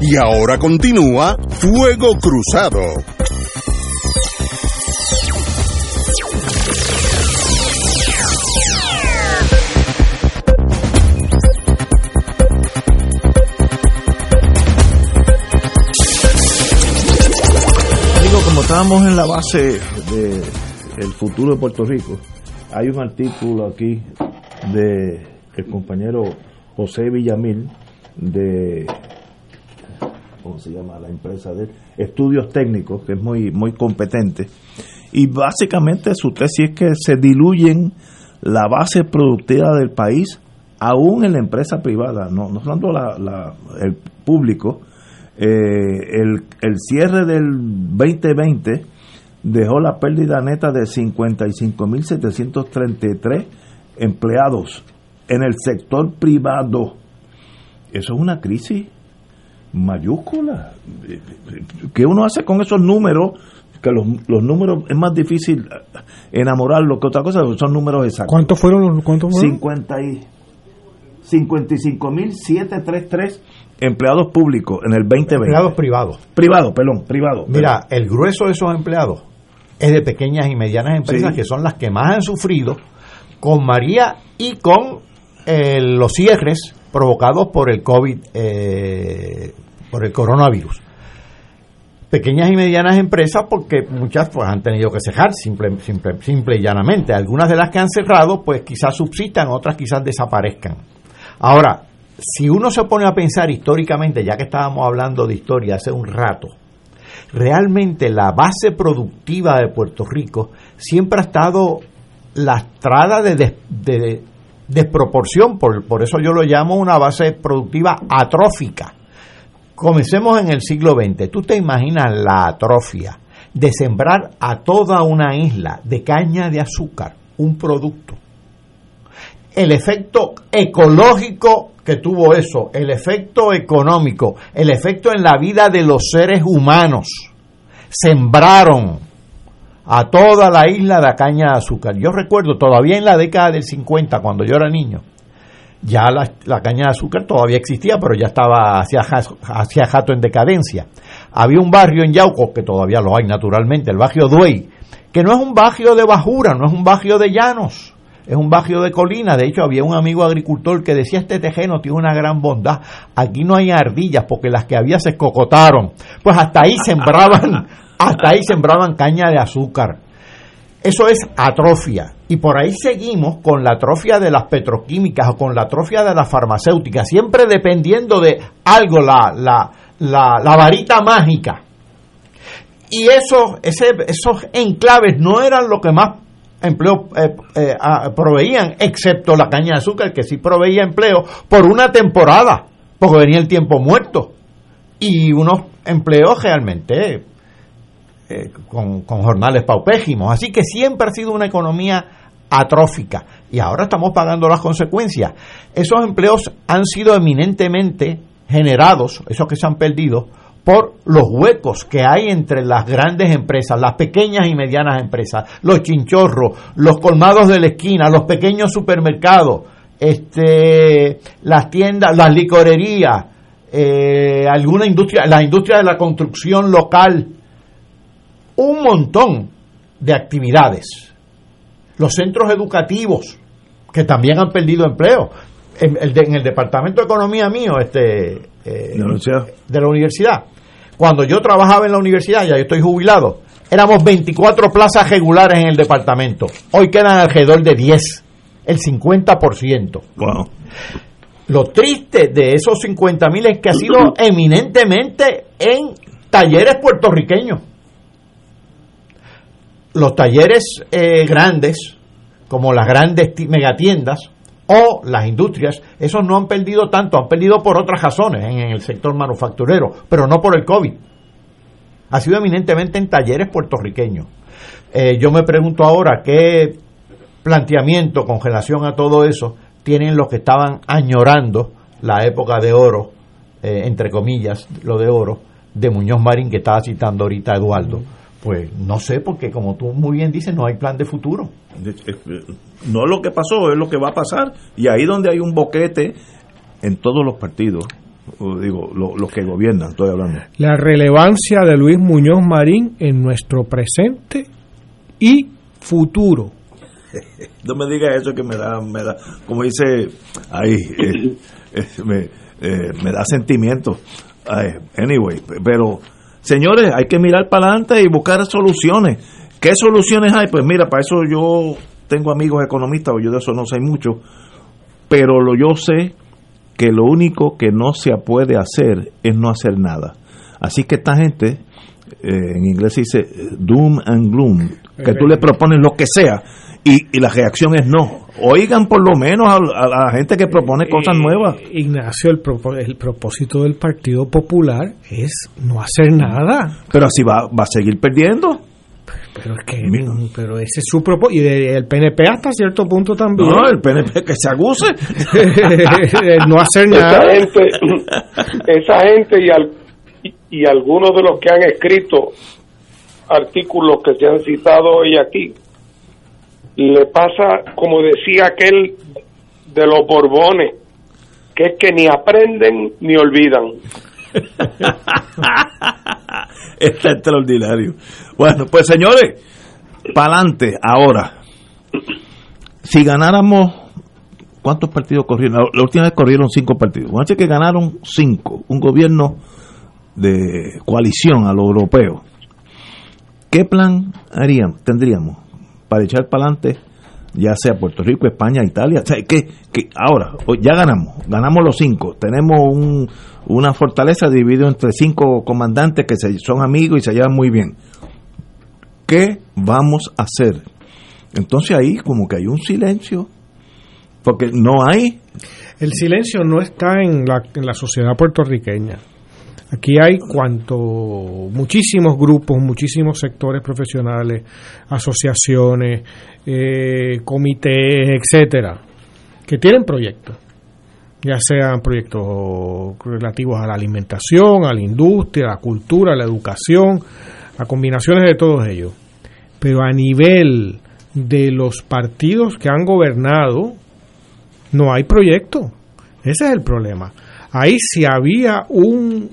Y ahora continúa Fuego Cruzado. Estábamos en la base de el futuro de Puerto Rico, hay un artículo aquí de el compañero José Villamil de ¿cómo se llama la empresa de estudios técnicos que es muy muy competente. Y básicamente su tesis es que se diluyen la base productiva del país aún en la empresa privada no no hablando la, la- el público eh, el, el cierre del 2020 dejó la pérdida neta de 55.733 empleados en el sector privado. Eso es una crisis mayúscula. ¿Qué uno hace con esos números? Que los, los números es más difícil enamorarlos que otra cosa, son números exactos. ¿Cuántos fueron los cuántos fueron? 50 y 55.733 empleados públicos en el 2020. Empleados privados. Privados, perdón, privados. Mira, el grueso de esos empleados es de pequeñas y medianas empresas Sí. que son las que más han sufrido con María y con eh, los cierres provocados por el COVID, eh, por el coronavirus. Pequeñas y medianas empresas porque muchas pues han tenido que cerrar simple, simple, simple y llanamente. Algunas de las que han cerrado pues quizás subsistan, otras quizás desaparezcan. Ahora, si uno se pone a pensar históricamente, ya que estábamos hablando de historia hace un rato, realmente la base productiva de Puerto Rico siempre ha estado lastrada de, de desproporción, por, por eso yo lo llamo una base productiva atrófica. Comencemos en el siglo XX. ¿Tú te imaginas la atrofia de sembrar a toda una isla de caña de azúcar un producto? El efecto ecológico que tuvo eso, el efecto económico, el efecto en la vida de los seres humanos. Sembraron a toda la isla de caña de azúcar. Yo recuerdo todavía en la década del 50, cuando yo era niño, ya la, la caña de azúcar todavía existía, pero ya estaba hacia, hacia jato en decadencia. Había un barrio en Yauco, que todavía lo hay naturalmente, el barrio Duey, que no es un barrio de bajura, no es un barrio de llanos, es un barrio de colina. De hecho, había un amigo agricultor que decía, este tejeno tiene una gran bondad, aquí no hay ardillas porque las que había se cocotaron. Pues hasta ahí sembraban, [laughs] hasta ahí sembraban caña de azúcar. Eso es atrofia. Y por ahí seguimos con la atrofia de las petroquímicas o con la atrofia de las farmacéuticas, siempre dependiendo de algo, la, la, la, la varita mágica. Y eso, ese, esos enclaves no eran lo que más empleo eh, eh, ah, proveían, excepto la caña de azúcar, que sí proveía empleo por una temporada, porque venía el tiempo muerto. Y unos empleos realmente eh, con, con jornales paupésimos. Así que siempre ha sido una economía atrófica y ahora estamos pagando las consecuencias. Esos empleos han sido eminentemente generados, esos que se han perdido, por los huecos que hay entre las grandes empresas, las pequeñas y medianas empresas, los chinchorros, los colmados de la esquina, los pequeños supermercados, este, las tiendas, las licorerías, eh, alguna industria, la industria de la construcción local, un montón de actividades. Los centros educativos, que también han perdido empleo. En el, de- en el departamento de economía mío, este, eh, de la universidad, cuando yo trabajaba en la universidad, ya yo estoy jubilado, éramos 24 plazas regulares en el departamento. Hoy quedan alrededor de 10, el 50%. Wow. Lo triste de esos 50 mil es que ha sido [clears throat] eminentemente en talleres puertorriqueños. Los talleres eh, grandes, como las grandes ti- megatiendas o las industrias, esos no han perdido tanto, han perdido por otras razones en el sector manufacturero, pero no por el COVID. Ha sido eminentemente en talleres puertorriqueños. Eh, yo me pregunto ahora qué planteamiento con relación a todo eso tienen los que estaban añorando la época de oro, eh, entre comillas, lo de oro, de Muñoz Marín que estaba citando ahorita Eduardo. Pues no sé, porque como tú muy bien dices, no hay plan de futuro. No es lo que pasó, es lo que va a pasar. Y ahí donde hay un boquete en todos los partidos, digo, lo- los que gobiernan, estoy hablando. La relevancia de Luis Muñoz Marín en nuestro presente y futuro. [laughs] No me digas eso que me da, me da como dice ahí, eh, eh, me, eh, me da sentimiento. Ay, anyway, pe- pero señores, hay que mirar para adelante y buscar soluciones. ¿Qué soluciones hay? Pues mira, para eso yo tengo amigos economistas, o yo de eso no sé mucho, pero lo yo sé que lo único que no se puede hacer es no hacer nada. Así que esta gente, eh, en inglés se dice eh, doom and gloom, que tú le propones lo que sea y, y la reacción es no. Oigan por lo menos a, a la gente que propone cosas nuevas. Ignacio, el, propo- el propósito del Partido Popular es no hacer nada. Pero así va, va a seguir perdiendo. Pero es que, pero ese es su propósito. Y de- el PNP hasta cierto punto también. No, el PNP que se acuse. [laughs] No hacer esa nada. gente, esa gente y, al- y, y algunos de los que han escrito artículos que se han citado hoy aquí, le pasa, como decía aquel de los Borbones, que es que ni aprenden ni olvidan. [laughs] Está extraordinario. Bueno, pues señores, para adelante, ahora. Si ganáramos, ¿cuántos partidos corrieron? La, última vez corrieron cinco partidos. A decir que ganaron cinco, un gobierno de coalición a lo europeo. ¿Qué plan haríamos, tendríamos para echar para adelante, ya sea Puerto Rico, España, Italia? O que, ahora, ya ganamos, ganamos los cinco, tenemos un, una fortaleza dividida entre cinco comandantes que se, son amigos y se llevan muy bien. ¿Qué vamos a hacer? Entonces ahí como que hay un silencio, porque no hay El silencio no está en la, en la sociedad puertorriqueña. Aquí hay cuanto muchísimos grupos, muchísimos sectores profesionales, asociaciones, eh, comités, etcétera, que tienen proyectos, ya sean proyectos relativos a la alimentación, a la industria, a la cultura, a la educación, a combinaciones de todos ellos. pero a nivel de los partidos que han gobernado, no hay proyecto. Ese es el problema. Ahí si había un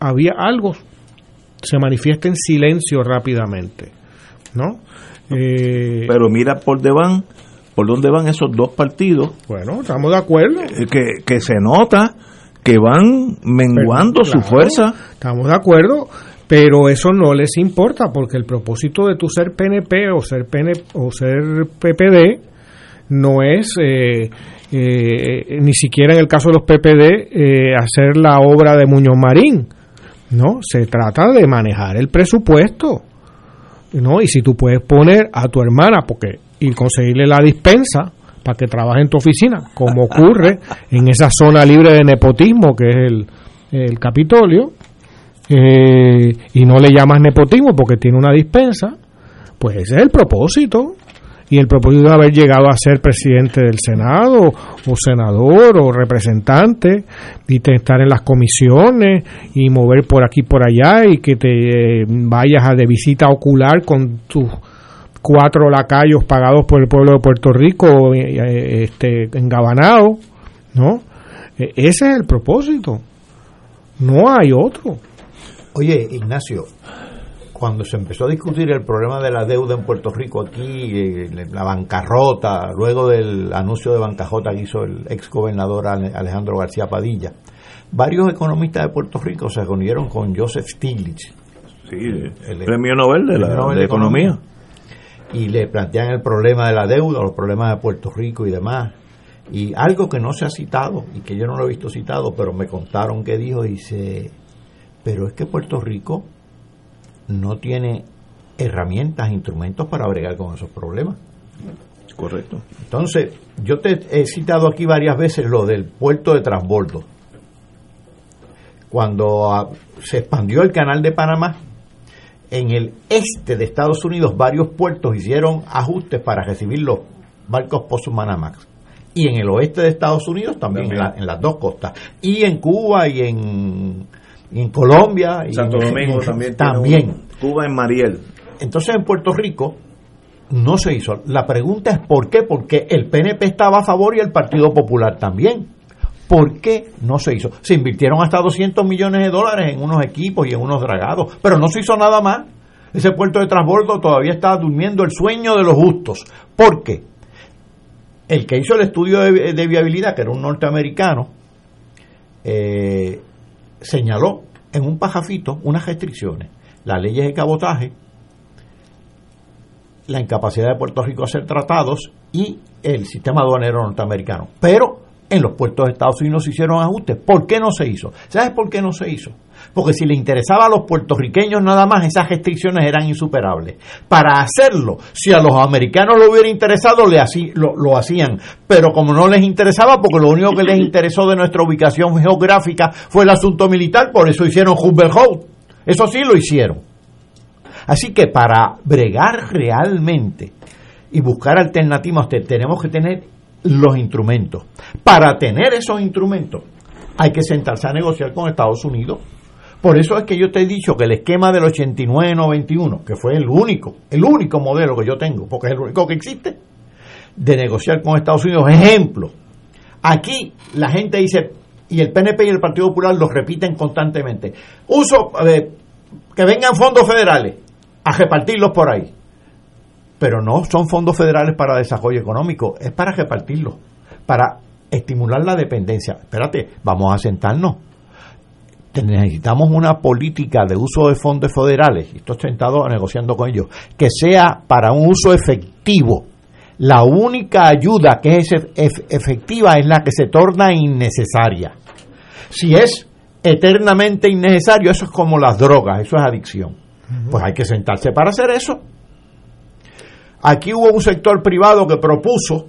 había algo se manifiesta en silencio rápidamente, ¿no? Eh, Pero mira por dónde van, por dónde van esos dos partidos. Bueno, estamos de acuerdo. eh, Que, que se nota que van menguando su Claro, fuerza. Estamos de acuerdo, pero eso no les importa porque el propósito de tu ser PNP o ser o ser PPD no es eh, eh, ni siquiera en el caso de los PPD eh, hacer la obra de Muñoz Marín. No, se trata de manejar el presupuesto. ¿no? Y si tú puedes poner a tu hermana porque y conseguirle la dispensa para que trabaje en tu oficina, como ocurre [laughs] en esa zona libre de nepotismo que es el, el Capitolio, eh, y no le llamas nepotismo porque tiene una dispensa, pues ese es el propósito. Y el propósito de haber llegado a ser presidente del Senado, o senador, o representante, y estar en las comisiones, y mover por aquí por allá, y que te eh, vayas a de visita ocular con tus cuatro lacayos pagados por el pueblo de Puerto Rico, eh, eh, este, engabanado, ¿no? Eh, Ese es el propósito. No hay otro. Oye, Ignacio, cuando se empezó a discutir el problema de la deuda en Puerto Rico aquí, eh, la bancarrota, luego del anuncio de bancarrota que hizo el ex gobernador Ale- Alejandro García Padilla, varios economistas de Puerto Rico se reunieron con Joseph Stiglitz, Sí, el- premio Nobel de, la, Premio Nobel de Economía. y le plantean el problema de la deuda, los problemas de Puerto Rico y demás. Y algo que no se ha citado y que yo no lo he visto citado, pero me contaron que dijo, dice, pero es que Puerto Rico no tiene herramientas, instrumentos para bregar con esos problemas. Correcto. Entonces, yo te he citado aquí varias veces lo del puerto de transbordo. Cuando ah, se expandió el canal de Panamá, en el este de Estados Unidos varios puertos hicieron ajustes para recibir los barcos post-Panamax. Y en el oeste de Estados Unidos también, En, la- en las dos costas. Y en Cuba y en, y en Colombia. y Santo en- Domingo también. Cuba en Mariel. Entonces en Puerto Rico no se hizo. La pregunta es ¿por qué? Porque el PNP estaba a favor y el Partido Popular también. ¿Por qué no se hizo? Se invirtieron hasta 200 millones de dólares en unos equipos y en unos dragados, pero no se hizo nada más. Ese puerto de transbordo todavía está durmiendo el sueño de los justos. ¿Por qué? El que hizo el estudio de, de viabilidad, que era un norteamericano, eh, señaló en un pajafito unas restricciones, las leyes de cabotaje, la incapacidad de Puerto Rico a hacer tratados y el sistema aduanero norteamericano. Pero en los puertos de Estados Unidos se hicieron ajustes. ¿Por qué no se hizo? ¿Sabes por qué no se hizo? Porque si le interesaba a los puertorriqueños nada más, esas restricciones eran insuperables. Para hacerlo, si a los americanos le hubiera interesado, le hací- lo, lo hacían. Pero como no les interesaba, porque lo único que les interesó de nuestra ubicación geográfica fue el asunto militar, por eso hicieron Humboldt House. Eso sí lo hicieron. Así que para bregar realmente y buscar alternativas, te- tenemos que tener los instrumentos. Para tener esos instrumentos, hay que sentarse a negociar con Estados Unidos. Por eso es que yo te he dicho que el esquema del 89-91, que fue el único, el único modelo que yo tengo, porque es el único que existe, de negociar con Estados Unidos. Ejemplo, aquí la gente dice, y el PNP y el Partido Popular lo repiten constantemente, uso, eh, que vengan fondos federales a repartirlos por ahí. Pero no son fondos federales para desarrollo económico, es para repartirlos, para estimular la dependencia. Espérate, vamos a sentarnos. Necesitamos una política de uso de fondos federales, y estoy sentado negociando con ellos, que sea para un uso efectivo. La única ayuda que es ef- ef- efectiva es la que se torna innecesaria. Si es eternamente innecesario, eso es como las drogas, eso es adicción. Pues hay que sentarse para hacer eso. Aquí hubo un sector privado que propuso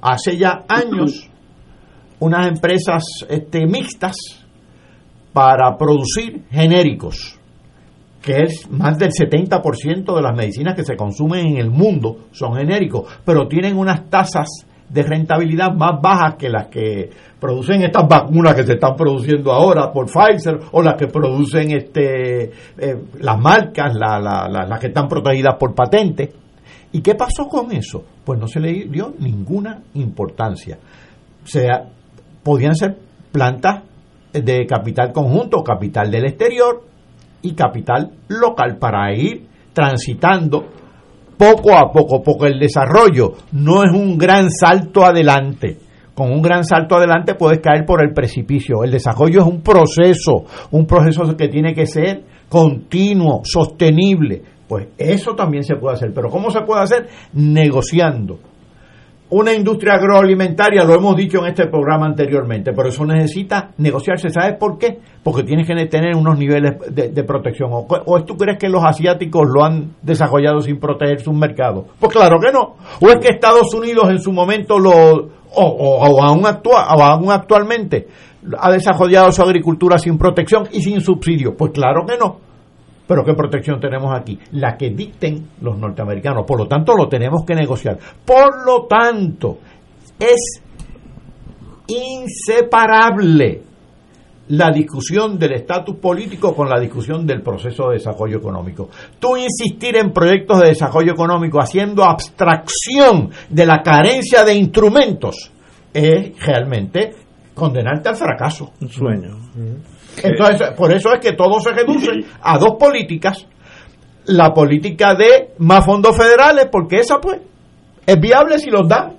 hace ya años [clears throat] unas empresas este, mixtas para producir genéricos, que es más del 70% de las medicinas que se consumen en el mundo son genéricos, pero tienen unas tasas de rentabilidad más bajas que las que producen estas vacunas que se están produciendo ahora por Pfizer o las que producen este eh, las marcas, la- la- la- las que están protegidas por patente. ¿Y qué pasó con eso? Pues no se le dio ninguna importancia. O sea, podían ser plantas de capital conjunto, capital del exterior y capital local para ir transitando poco a poco, porque el desarrollo no es un gran salto adelante. Con un gran salto adelante puedes caer por el precipicio. El desarrollo es un proceso, un proceso que tiene que ser continuo, sostenible. Pues eso también se puede hacer. Pero ¿cómo se puede hacer? Negociando. Una industria agroalimentaria, lo hemos dicho en este programa anteriormente, pero eso necesita negociarse. ¿Sabes por qué? Porque tienes que tener unos niveles de, protección. ¿O, ¿O tú crees que los asiáticos lo han desarrollado sin proteger sus mercados? Pues claro que no. ¿O es que Estados Unidos en su momento lo, o, o- o aún, actua- aún actualmente ha desarrollado su agricultura sin protección y sin subsidio? Pues claro que no. Pero ¿qué protección tenemos aquí? La que dicten los norteamericanos. Por lo tanto, lo tenemos que negociar. Por lo tanto, es inseparable la discusión del estatus político con la discusión del proceso de desarrollo económico. Tú insistir en proyectos de desarrollo económico haciendo abstracción de la carencia de instrumentos es realmente condenarte al fracaso. Un sueño. Entonces, por eso es que todo se reduce [laughs] a dos políticas. La política de más fondos federales, porque esa pues es viable si los dan.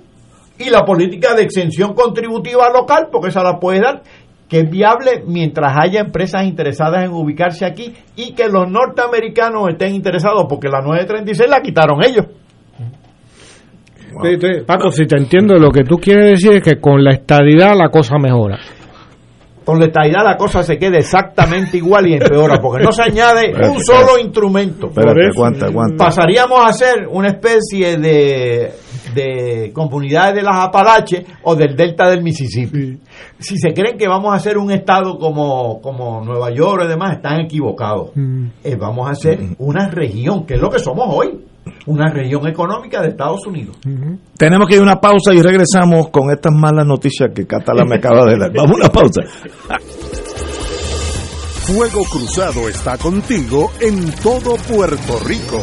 Y la política de exención contributiva local, porque esa la puede dar, que es viable mientras haya empresas interesadas en ubicarse aquí y que los norteamericanos estén interesados, porque la 936 la quitaron ellos. Paco, si te entiendo, lo que tú quieres decir es que con la estadidad la cosa mejora. Con la estadidad la cosa se queda exactamente igual y empeora, porque no se añade [laughs] un solo instrumento. Espérate, aguanta, aguanta. Pasaríamos a ser una especie de, de comunidades de las Apalaches o del delta del Mississippi. Si se creen que vamos a ser un estado como, como Nueva York y demás, están equivocados. Eh, vamos a ser una región, que es lo que somos hoy, una región económica de Estados Unidos. Tenemos que ir a una pausa y regresamos con estas malas noticias que Catala me acaba de dar. [laughs] Vamos a una pausa. Fuego Cruzado está contigo en todo Puerto Rico.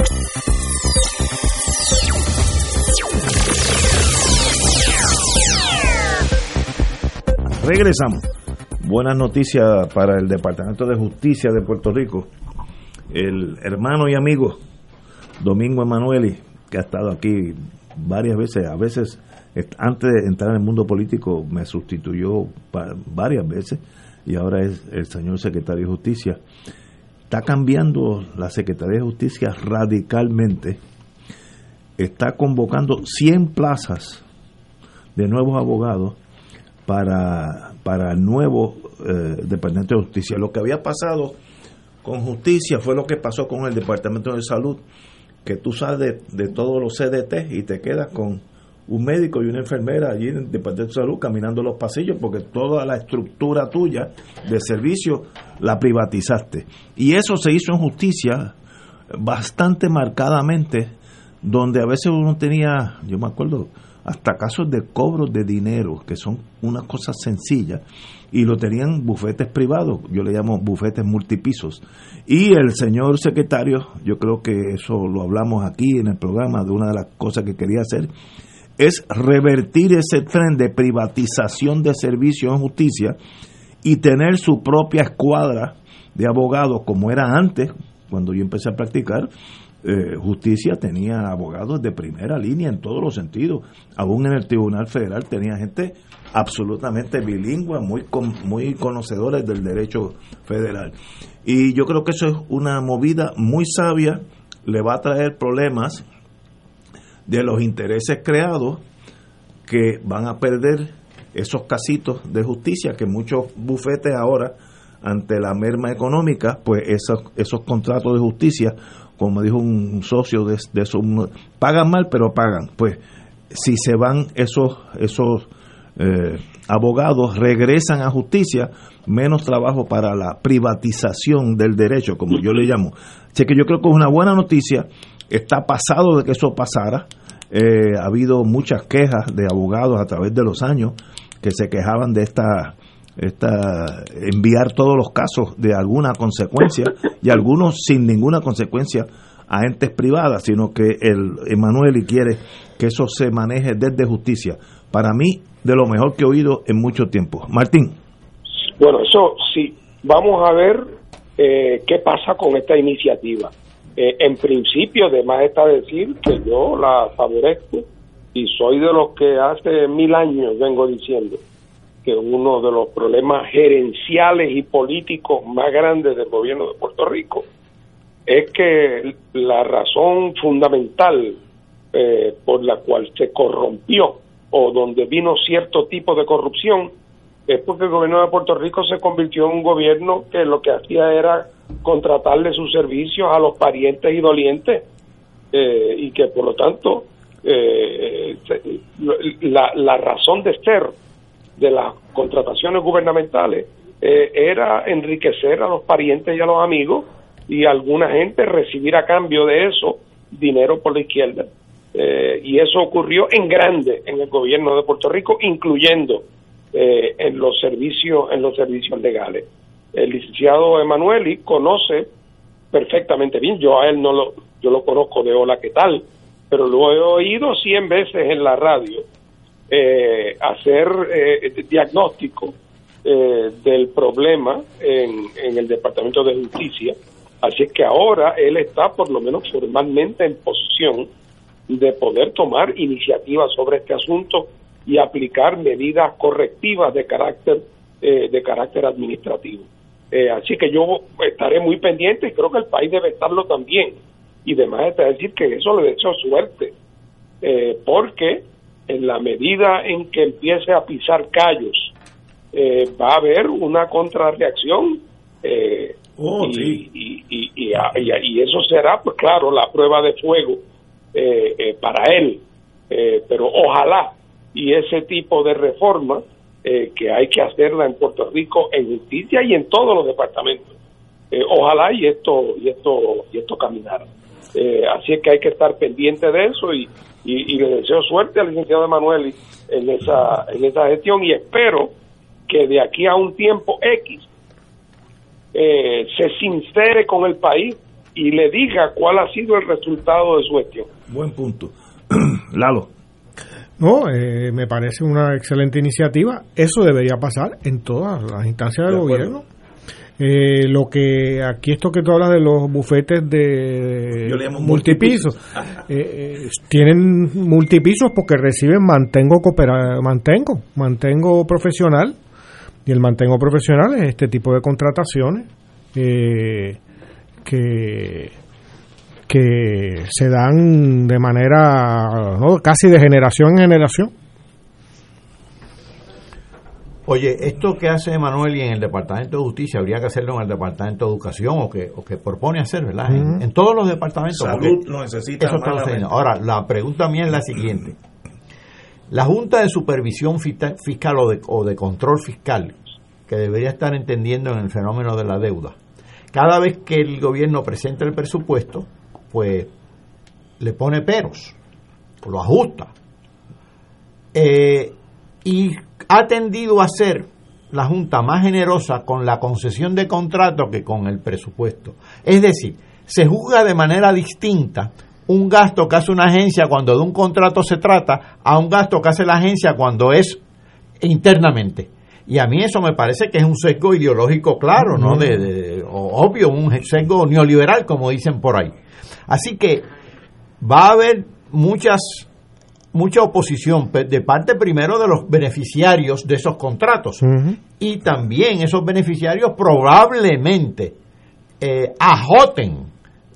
Regresamos. Buenas noticias para el Departamento de Justicia de Puerto Rico. El hermano y amigo Domingo Emanueli, que ha estado aquí varias veces, a veces antes de entrar en el mundo político me sustituyó varias veces y ahora es el señor secretario de Justicia. Está cambiando la Secretaría de Justicia radicalmente. Está convocando 100 plazas de nuevos abogados para, para el nuevo eh, Departamento de Justicia. Lo que había pasado con justicia fue lo que pasó con el Departamento de Salud, que tú sales de, todos los CDT y te quedas con un médico y una enfermera allí en el Departamento de Salud caminando los pasillos porque toda la estructura tuya de servicio la privatizaste. Y eso se hizo en justicia bastante marcadamente, donde a veces uno tenía, yo me acuerdo, hasta casos de cobros de dinero, que son unas cosas sencillas, y lo tenían bufetes privados, yo le llamo bufetes multipisos. Y el señor secretario, yo creo que eso lo hablamos aquí en el programa, de una de las cosas que quería hacer, es revertir ese tren de privatización de servicios en justicia y tener su propia escuadra de abogados como era antes, cuando yo empecé a practicar, eh, justicia tenía abogados de primera línea en todos los sentidos. Aún en el Tribunal Federal tenía gente absolutamente bilingüe, muy, muy conocedores del derecho federal. Y yo creo que eso es una movida muy sabia, le va a traer problemas de los intereses creados que van a perder esos casitos de justicia que muchos bufetes ahora ante la merma económica, pues esos, esos contratos de justicia como dijo un socio de, eso, pagan mal, pero pagan. Pues si se van esos, esos eh, abogados, regresan a justicia, menos trabajo para la privatización del derecho, como yo le llamo. Así que yo creo que es una buena noticia, está pasado de que eso pasara. Eh, ha habido muchas quejas de abogados a través de los años que se quejaban de esta esta, enviar todos los casos de alguna consecuencia y algunos sin ninguna consecuencia a entes privadas, sino que el Emanuel quiere que eso se maneje desde justicia. Para mí, de lo mejor que he oído en mucho tiempo. Martín. Bueno, eso sí, vamos a ver eh, qué pasa con esta iniciativa. Eh, en principio, además está decir que yo la favorezco y soy de los que hace mil años vengo diciendo que uno de los problemas gerenciales y políticos más grandes del gobierno de Puerto Rico es que la razón fundamental eh, por la cual se corrompió o donde vino cierto tipo de corrupción es porque el gobierno de Puerto Rico se convirtió en un gobierno que lo que hacía era contratarle sus servicios a los parientes y dolientes eh, y que por lo tanto eh, la, la razón de ser de las contrataciones gubernamentales eh, era enriquecer a los parientes y a los amigos y alguna gente recibir a cambio de eso dinero por la izquierda. Eh, y eso ocurrió en grande en el gobierno de Puerto Rico, incluyendo eh, en los servicios en los servicios legales. El licenciado Emanueli conoce perfectamente bien, yo a él no lo, yo lo conozco de hola, ¿qué tal? Pero lo he oído cien veces en la radio eh, hacer eh, diagnóstico eh, del problema en, en, el Departamento de Justicia. Así es que ahora él está, por lo menos formalmente, en posición de poder tomar iniciativas sobre este asunto y aplicar medidas correctivas de carácter eh, de carácter administrativo. así que yo estaré muy pendiente y creo que el país debe estarlo también. Y demás está decir que eso le deseo suerte, porque en la medida en que empiece a pisar callos eh, va a haber una contrarreacción eh, Oh, y, sí. y, y, y, y- y eso será, pues claro, la prueba de fuego eh, eh, para él. Eh, pero ojalá y ese tipo de reforma eh, que hay que hacerla en Puerto Rico en justicia y en todos los departamentos. Ojalá y esto y esto y esto caminara. Así es que hay que estar pendiente de eso y, y, y le deseo suerte al licenciado Emanuel en esa en esa gestión y espero que de aquí a un tiempo X eh, se sincere con el país y le diga cuál ha sido el resultado de su gestión. Buen punto. [clears throat] Lalo. No, eh, me parece una excelente iniciativa. Eso debería pasar en todas las instancias del De acuerdo. gobierno. Eh, lo que aquí esto que tú hablas de los bufetes de Yo le llamo multipisos. eh, eh, tienen multipisos porque reciben mantengo coopera- mantengo mantengo profesional. Y el mantengo profesional es este tipo de contrataciones eh, que que se dan de manera ¿no? casi de generación en generación Oye, esto que hace Manuel y en el Departamento de Justicia habría que hacerlo en el Departamento de Educación o que, o que propone hacer, ¿verdad? En- todos los departamentos. Salud lo necesita eso está sucediendo. Ahora, la pregunta mía es la siguiente. La Junta de Supervisión Fiscal o de, o de Control Fiscal, que debería estar entendiendo en el fenómeno de la deuda, cada vez que el gobierno presenta el presupuesto, pues le pone peros, lo ajusta. Eh, y ha tendido a ser la Junta más generosa con la concesión de contrato que con el presupuesto. Es decir, se juzga de manera distinta un gasto que hace una agencia cuando de un contrato se trata a un gasto que hace la agencia cuando es internamente. Y a mí eso me parece que es un sesgo ideológico claro, ¿no? De, obvio, un sesgo neoliberal, como dicen por ahí. Así que va a haber muchas mucha oposición de parte primero de los beneficiarios de esos contratos y también esos beneficiarios probablemente eh, ajoten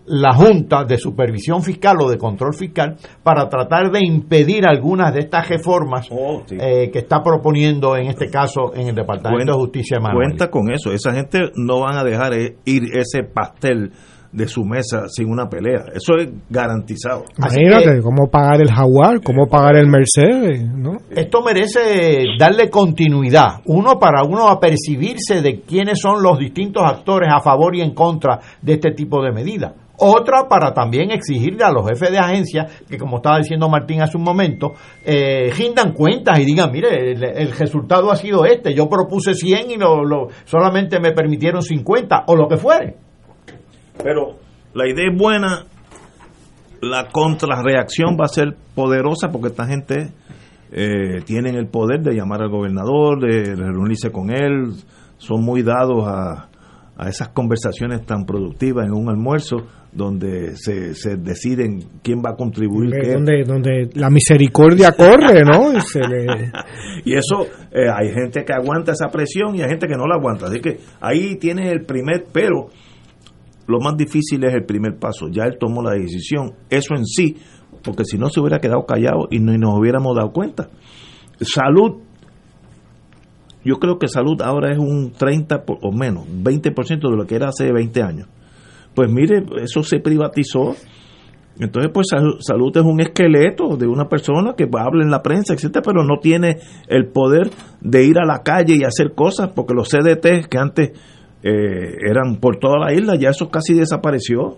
la Junta de Supervisión Fiscal o de Control Fiscal para tratar de impedir algunas de estas reformas eh, que está proponiendo en este caso en el Departamento de Justicia de Manuel. Cuenta con eso. Esa gente no van a dejar eh, ir ese pastel de su mesa sin una pelea. Eso es garantizado. imagínate cómo pagar el Jaguar cómo pagar el Mercedes ¿no? Esto merece darle continuidad. Uno para uno apercibirse de quiénes son los distintos actores a favor y en contra de este tipo de medidas. Otra para también exigirle a los jefes de agencia, que como estaba diciendo Martín hace un momento, eh, rindan cuentas y digan, mire, el, el resultado ha sido este, yo propuse 100 y lo, lo- solamente me permitieron 50, o lo que fuere. Pero la idea es buena, la contrarreacción va a ser poderosa porque esta gente eh, tienen el poder de llamar al gobernador, de reunirse con él, son muy dados a, a esas conversaciones tan productivas en un almuerzo donde se, se deciden quién va a contribuir qué. donde, donde la misericordia corre ¿no? y se le [laughs] Y eso, eh, hay gente que aguanta esa presión y hay gente que no la aguanta. Así que ahí tiene el primer, pero lo más difícil es el primer paso. Ya él tomó la decisión. Eso en sí, porque si no se hubiera quedado callado y no nos hubiéramos dado cuenta. Salud, yo creo que salud ahora es un 30 por- o menos, 20% de lo que era hace 20 años. Pues mire, eso se privatizó. Entonces, pues salud, salud es un esqueleto de una persona que habla en la prensa, etcétera, pero no tiene el poder de ir a la calle y hacer cosas, porque los CDT que antes eh, eran por toda la isla, ya eso casi desapareció.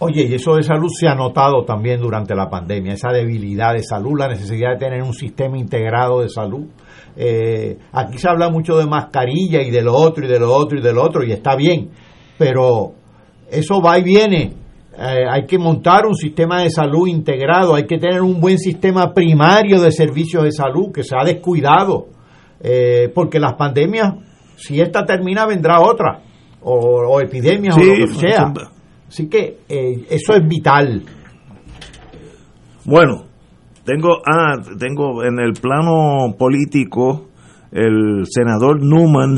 Oye, y eso de salud se ha notado también durante la pandemia, esa debilidad de salud, la necesidad de tener un sistema integrado de salud. Eh, aquí se habla mucho de mascarilla y de lo otro y de lo otro y de lo otro, y está bien, pero eso va y viene. Eh, hay que montar un sistema de salud integrado, hay que tener un buen sistema primario de servicios de salud que se ha descuidado, porque las pandemias, si esta termina, vendrá otra, o, o epidemias Sí, o lo que sea. Así que eh, eso es vital. Bueno, tengo, ah, tengo en el plano político, el senador Newman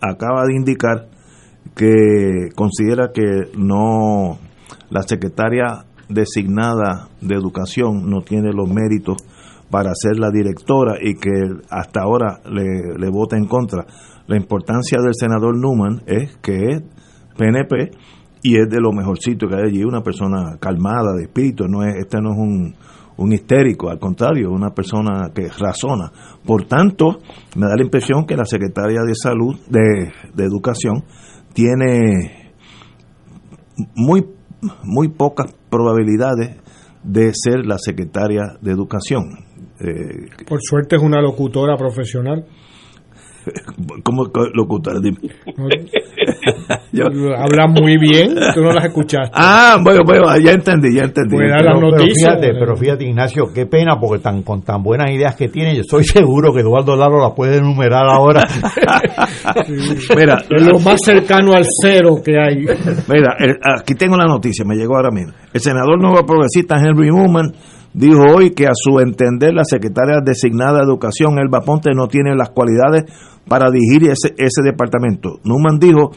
acaba de indicar que considera que no, la secretaria designada de educación no tiene los méritos para ser la directora y que hasta ahora le, le vota en contra. La importancia del senador Newman es que es PNP y es de lo mejorcito que hay allí, una persona calmada de espíritu, no es este no es un, un histérico, al contrario, una persona que razona. Por tanto, me da la impresión que la secretaria de salud, de, de educación, tiene muy, muy pocas probabilidades de ser la secretaria de educación. Eh, Por suerte es una locutora profesional. [laughs] ¿Cómo locutora? Dime. [laughs] Habla muy bien, tú no las escuchaste. Ah, bueno, bueno, ya entendí, ya entendí. Dar las Pero, pero noticias. fíjate, pero fíjate, Ignacio, qué pena, porque tan con tan buenas ideas que tiene, yo estoy [laughs] seguro que Eduardo Laro las puede enumerar ahora. Mira, es lo más cercano al cero que hay. Mira, el- aquí tengo la noticia, me llegó ahora mismo. El senador nuevo progresista Henry Newman dijo hoy que a su entender la secretaria designada de Educación, Elba Ponte, no tiene las cualidades para dirigir ese, ese departamento. Newman dijo,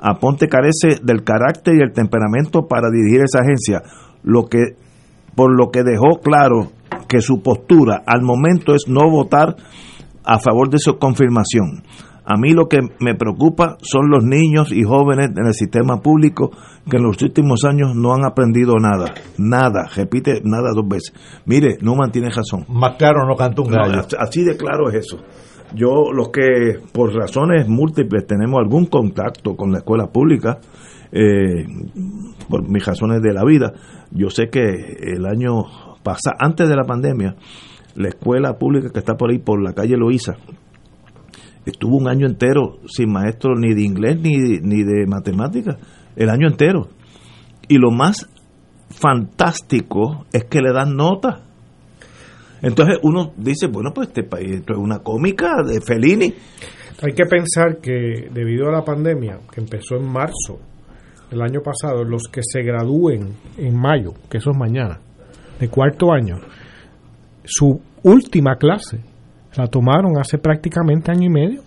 Aponte carece del carácter y el temperamento para dirigir esa agencia, lo que por lo que dejó claro que su postura al momento es no votar a favor de su confirmación. A mí lo que me preocupa son los niños y jóvenes en el sistema público que en los últimos años no han aprendido nada. Nada. Repite nada dos veces. Mire, Numan tiene razón. Más claro no canta un No, gallo. así de claro es eso. Yo, los que por razones múltiples tenemos algún contacto con la escuela pública, eh, por mis razones de la vida, yo sé que el año pasado, antes de la pandemia, la escuela pública que está por ahí, por la calle Loíza, estuvo un año entero sin maestro ni de inglés ni, ni de matemáticas, el año entero. Y lo más fantástico es que le dan nota. Entonces uno dice, bueno, pues este país esto es una cómica de Fellini. Hay que pensar que debido a la pandemia, que empezó en marzo del año pasado, los que se gradúen en mayo, que eso es mañana, de cuarto año, su última clase la tomaron hace prácticamente año y medio.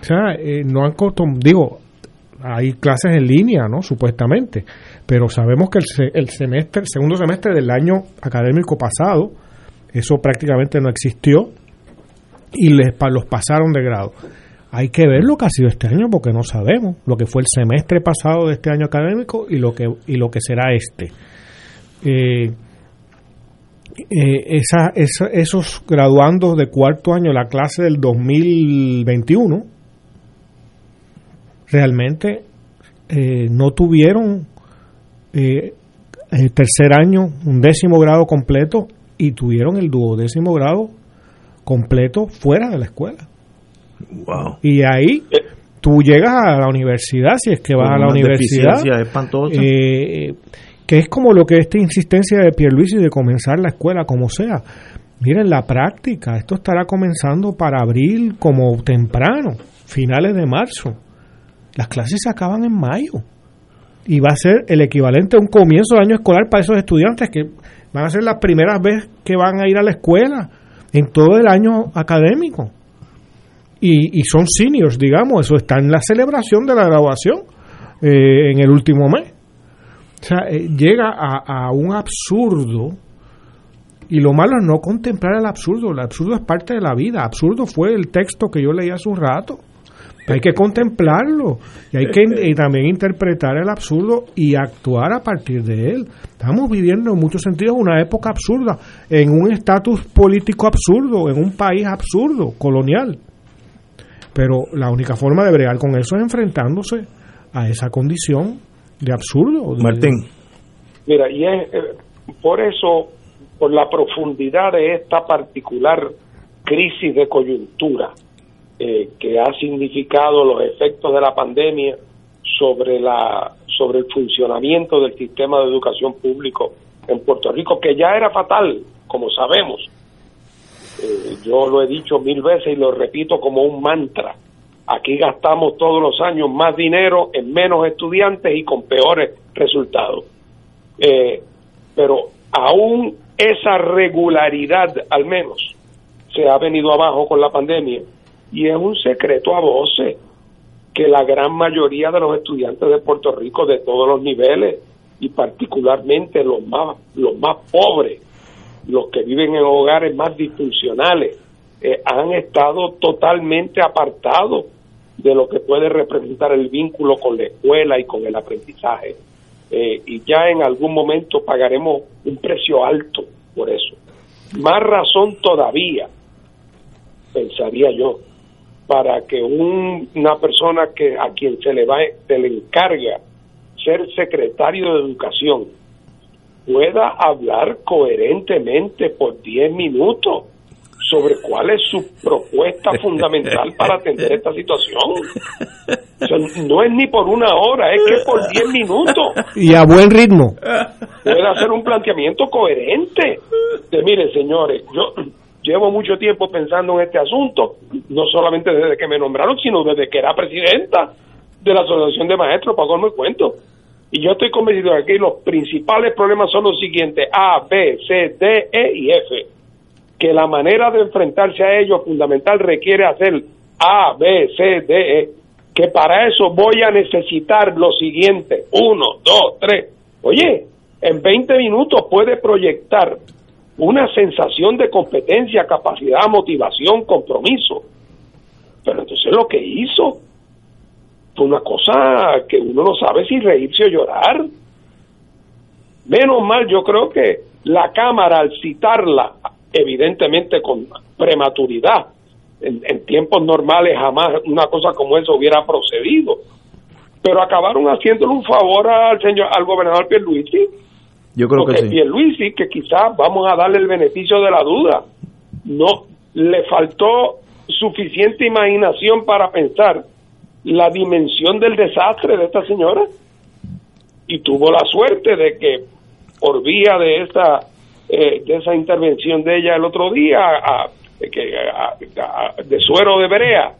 O sea, eh, no han digo, hay clases en línea, ¿no? Supuestamente, pero sabemos que el, se- el semestre, el segundo semestre del año académico pasado, eso prácticamente no existió y les pa- los pasaron de grado. Hay que ver lo que ha sido este año porque no sabemos lo que fue el semestre pasado de este año académico y lo que y lo que será este. Eh, eh, esa- esa- esos graduandos de cuarto año, la clase del 2021, realmente eh, no tuvieron eh, el tercer año un décimo grado completo y tuvieron el duodécimo grado completo fuera de la escuela. Wow. Y ahí tú llegas a la universidad, si es que vas a la universidad, espantosas. eh, que es como lo que esta insistencia de Pierluisi de comenzar la escuela como sea. Miren, la práctica, esto estará comenzando para abril como temprano, finales de marzo. Las clases se acaban en mayo. Y va a ser el equivalente a un comienzo de año escolar para esos estudiantes que van a ser las primeras veces que van a ir a la escuela en todo el año académico. Y, y son seniors, digamos, eso está en la celebración de la graduación eh, en el último mes. O sea, eh, llega a, a un absurdo y lo malo es no contemplar el absurdo. El absurdo es parte de la vida. Absurdo fue el texto que yo leí hace un rato. Hay que contemplarlo y hay que y también interpretar el absurdo y actuar a partir de él. Estamos viviendo en muchos sentidos una época absurda, en un estatus político absurdo, en un país absurdo, colonial. Pero la única forma de bregar con eso es enfrentándose a esa condición de absurdo. de- Martín. Mira, y es eh, por eso, por la profundidad de esta particular crisis de coyuntura eh, que ha significado los efectos de la pandemia sobre la sobre el funcionamiento del sistema de educación público en Puerto Rico, que ya era fatal, como sabemos. Eh, yo lo he dicho mil veces y lo repito como un mantra. Aquí gastamos todos los años más dinero en menos estudiantes y con peores resultados. Eh, pero aún esa regularidad, al menos, se ha venido abajo con la pandemia. Y es un secreto a voces que la gran mayoría de los estudiantes de Puerto Rico, de todos los niveles, y particularmente los más, los más pobres, los que viven en hogares más disfuncionales, eh, han estado totalmente apartados de lo que puede representar el vínculo con la escuela y con el aprendizaje. Eh, y ya en algún momento pagaremos un precio alto por eso. Más razón todavía, pensaría yo, para que un- una persona que a quien se le va se le encarga ser secretario de educación pueda hablar coherentemente por 10 minutos sobre cuál es su propuesta [laughs] fundamental para atender esta situación. O sea, no es ni por una hora, es que por 10 minutos Y a buen ritmo. puede hacer un planteamiento coherente. De, mire, señores, yo llevo mucho tiempo pensando en este asunto, no solamente desde que me nombraron, sino desde que era presidenta de la Asociación de Maestros, para el cuento. Y yo estoy convencido de que los principales problemas son los siguientes, A, B, C, D, E y F. Que la manera de enfrentarse a ellos fundamental requiere hacer A, B, C, D, E. Que para eso voy a necesitar lo siguiente, uno, dos, tres. Oye, en 20 minutos puede proyectar una sensación de competencia, capacidad, motivación, compromiso. Pero entonces lo que hizo fue una cosa que uno no sabe si reírse o llorar. Menos mal, yo creo que la Cámara, al citarla, evidentemente con prematuridad, en, en tiempos normales jamás una cosa como esa hubiera procedido. Pero acabaron haciéndole un favor al señor, al gobernador Pierluisi, Yo creo que porque sí. Pierluisi, que quizás vamos a darle el beneficio de la duda, no le faltó suficiente imaginación para pensar la dimensión del desastre de esta señora y tuvo la suerte de que por vía de esa eh, de esa intervención de ella el otro día a- que, a- de suero de Berea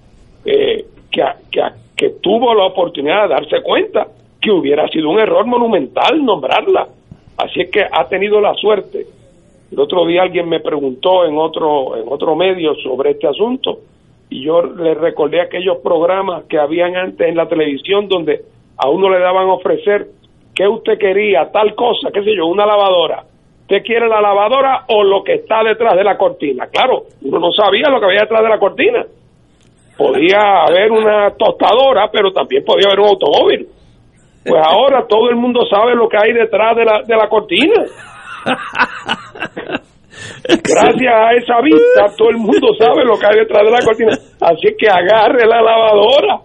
eh, que, que, que tuvo la oportunidad de darse cuenta que hubiera sido un error monumental nombrarla. Así es que ha tenido la suerte. El otro día alguien me preguntó en otro en otro medio sobre este asunto y yo le recordé aquellos programas que habían antes en la televisión donde a uno le daban a ofrecer qué usted quería, tal cosa, qué sé yo, una lavadora. ¿Usted quiere la lavadora o lo que está detrás de la cortina? Claro, uno no sabía lo que había detrás de la cortina. Podía haber una tostadora, pero también podía haber un automóvil. Pues ahora todo el mundo sabe lo que hay detrás de la, de la cortina. Gracias a esa vista, todo el mundo sabe lo que hay detrás de la cortina. Así que agarre la lavadora.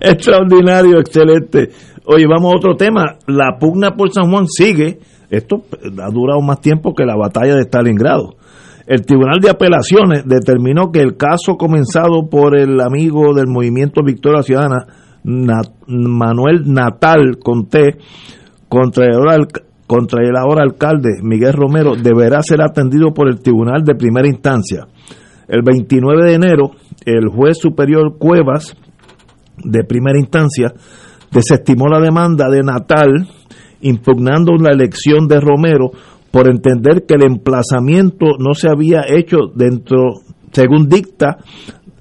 [laughs] Extraordinario, excelente. Oye, vamos a otro tema. La pugna por San Juan sigue. Esto ha durado más tiempo que la batalla de Stalingrado. El Tribunal de Apelaciones determinó que el caso comenzado por el amigo del movimiento Victoria Ciudadana, Na- Manuel Natal Conté, contra el, ahora contra el ahora alcalde Miguel Romero, deberá ser atendido por el Tribunal de Primera Instancia. El 29 de enero, el juez superior Cuevas de primera instancia desestimó la demanda de Natal impugnando la elección de Romero por entender que el emplazamiento no se había hecho dentro, según dicta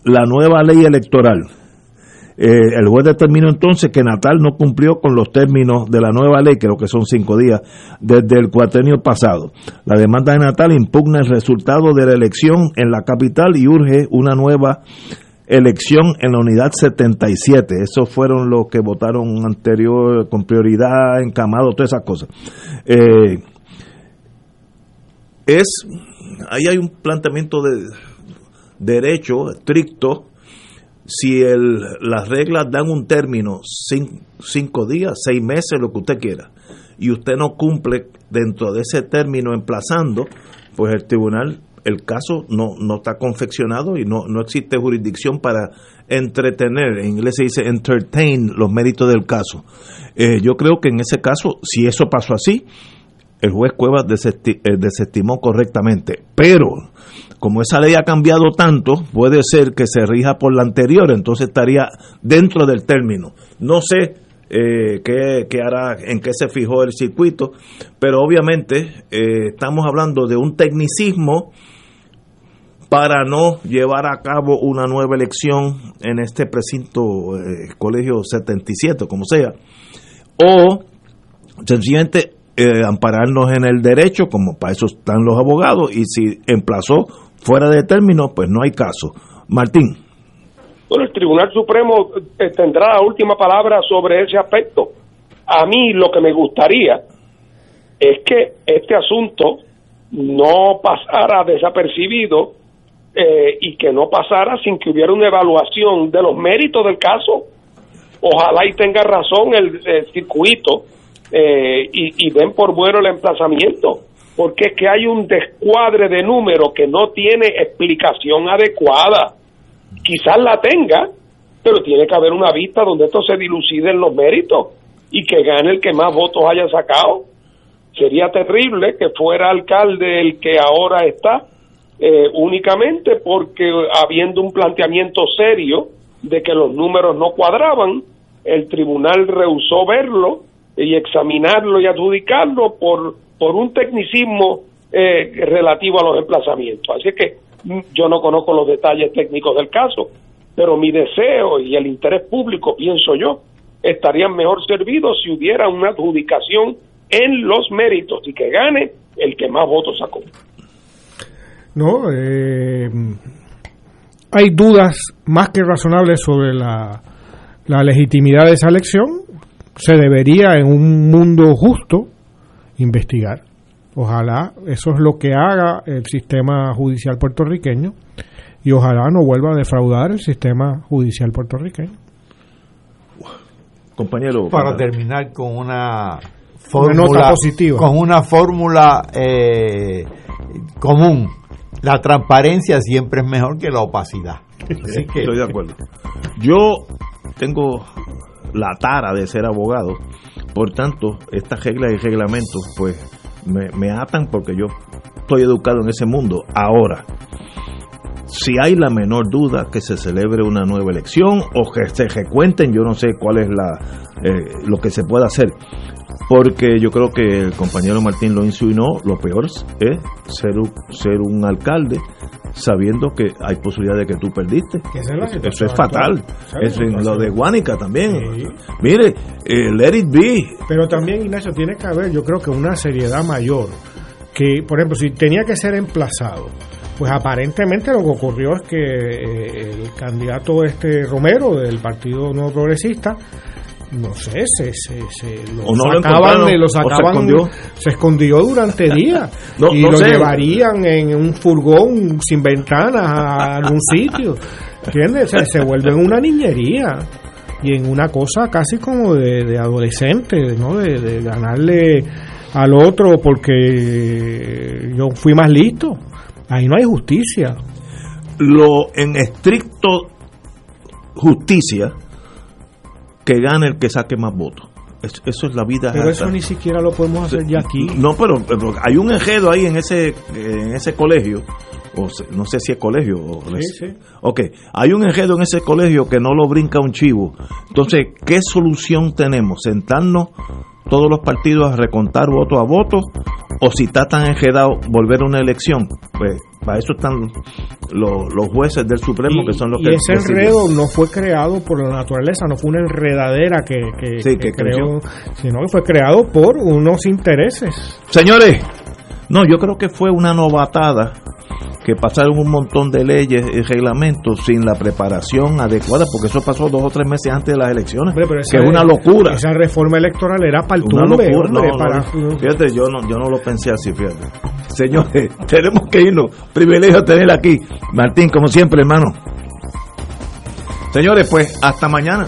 la nueva ley electoral. Eh, el juez determinó entonces que Natal no cumplió con los términos de la nueva ley, creo que son cinco días, desde el cuatrenio pasado. La demanda de Natal impugna el resultado de la elección en la capital y urge una nueva elección en la unidad 77. Esos fueron los que votaron anterior con prioridad, encamado, todas esas cosas. Eh, es, ahí hay un planteamiento de derecho estricto. Si el, las reglas dan un término, cin- cinco días, seis meses, lo que usted quiera, y usted no cumple dentro de ese término emplazando, pues el tribunal, el caso no, no está confeccionado y no, no existe jurisdicción para entretener, en inglés se dice entertain los méritos del caso. Eh, yo creo que en ese caso, si eso pasó así, el juez Cuevas eh, desestimó correctamente. Pero, como esa ley ha cambiado tanto, puede ser que se rija por la anterior, entonces estaría dentro del término. No sé eh, qué, qué hará, en qué se fijó el circuito, pero obviamente eh, estamos hablando de un tecnicismo para no llevar a cabo una nueva elección en este precinto eh, colegio 77, como sea, o sencillamente eh, ampararnos en el derecho, como para eso están los abogados, y si emplazó fuera de término, pues no hay caso. Martín. Bueno, el Tribunal Supremo eh, tendrá la última palabra sobre ese aspecto. A mí lo que me gustaría es que este asunto no pasara desapercibido eh, y que no pasara sin que hubiera una evaluación de los méritos del caso. Ojalá y tenga razón el, circuito eh, y, y den por bueno el emplazamiento, porque es que hay un descuadre de números que no tiene explicación adecuada. Quizás la tenga, pero tiene que haber una vista donde esto se dilucide en los méritos y que gane el que más votos haya sacado. Sería terrible que fuera alcalde el que ahora está, eh, únicamente porque habiendo un planteamiento serio de que los números no cuadraban, el tribunal rehusó verlo y examinarlo y adjudicarlo por, por un tecnicismo eh, relativo a los emplazamientos. Así que mm, yo no conozco los detalles técnicos del caso, pero mi deseo y el interés público, pienso yo, estarían mejor servidos si hubiera una adjudicación en los méritos y que gane el que más votos sacó. No, eh, hay dudas más que razonables sobre la, la legitimidad de esa elección. Se debería, en un mundo justo, investigar. Ojalá eso es lo que haga el sistema judicial puertorriqueño y ojalá no vuelva a defraudar el sistema judicial puertorriqueño. Compañero. Para terminar con una Una fórmula nota positiva. con una fórmula eh, común. La transparencia siempre es mejor que la opacidad. Así que- Estoy de acuerdo. Yo tengo la tara de ser abogado, por tanto, estas reglas y reglamentos, pues, me, me atan porque yo estoy educado en ese mundo. Ahora, si hay la menor duda que se celebre una nueva elección o que se recuenten, yo no sé cuál es la eh, lo que se puede hacer. Porque yo creo que el compañero Martín lo insinuó, lo peor es ser, un- ser un alcalde sabiendo que hay posibilidad de que tú perdiste. es Eso, es fatal. Es en lo de Guánica también. Mire, eh, let it be. Pero también, Ignacio, tiene que haber, yo creo que una seriedad mayor. Que, por ejemplo, si tenía que ser emplazado, pues aparentemente lo que ocurrió es que eh, el candidato este Romero del Partido Nuevo Progresista, no sé, se, se, se lo no lo sacaban, de- lo o se sacaban, escondió. se escondió durante [laughs] días No- y no lo sé. llevarían en un furgón sin ventanas a algún [laughs] sitio, ¿entiendes? O sea, se vuelve en una niñería y en una cosa casi como de, de adolescente, ¿no? De, de ganarle al otro porque yo fui más listo. Ahí no hay justicia. Lo en estricto justicia que gane el que saque más votos. Es- eso es la vida. Pero alta. eso ni siquiera lo podemos hacer ya aquí. No, pero, pero hay un enredo ahí en ese en ese colegio, o se- no sé si es colegio o Sí, sí. Ok, hay un enredo en ese colegio que no lo brinca un chivo. Entonces, ¿qué solución tenemos? ¿Sentarnos todos los partidos a recontar voto a voto? ¿O si está tan enredado, volver a una elección? Pues para eso están los, los jueces del Supremo, que son los y que... ese enredo no fue creado por la naturaleza, no fue una enredadera que, que, Sí, que que creció. creó, sino que fue creado por unos intereses. Señores, no, yo creo que fue una novatada que pasaron un montón de leyes y reglamentos sin la preparación adecuada, porque eso pasó dos o tres meses antes de las elecciones, Pero que esa- es una locura. Esa reforma electoral era para el Una tumbe, locura, hombre, no, para- no, fíjate, yo no, yo no lo pensé así, fíjate. Señores, [laughs] tenemos que irnos. Privilegio tener aquí. Martín, como siempre, hermano. Señores, pues, hasta mañana.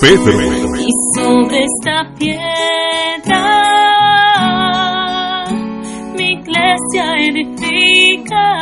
Pedro. Y sobre esta piedra mi iglesia edificaré.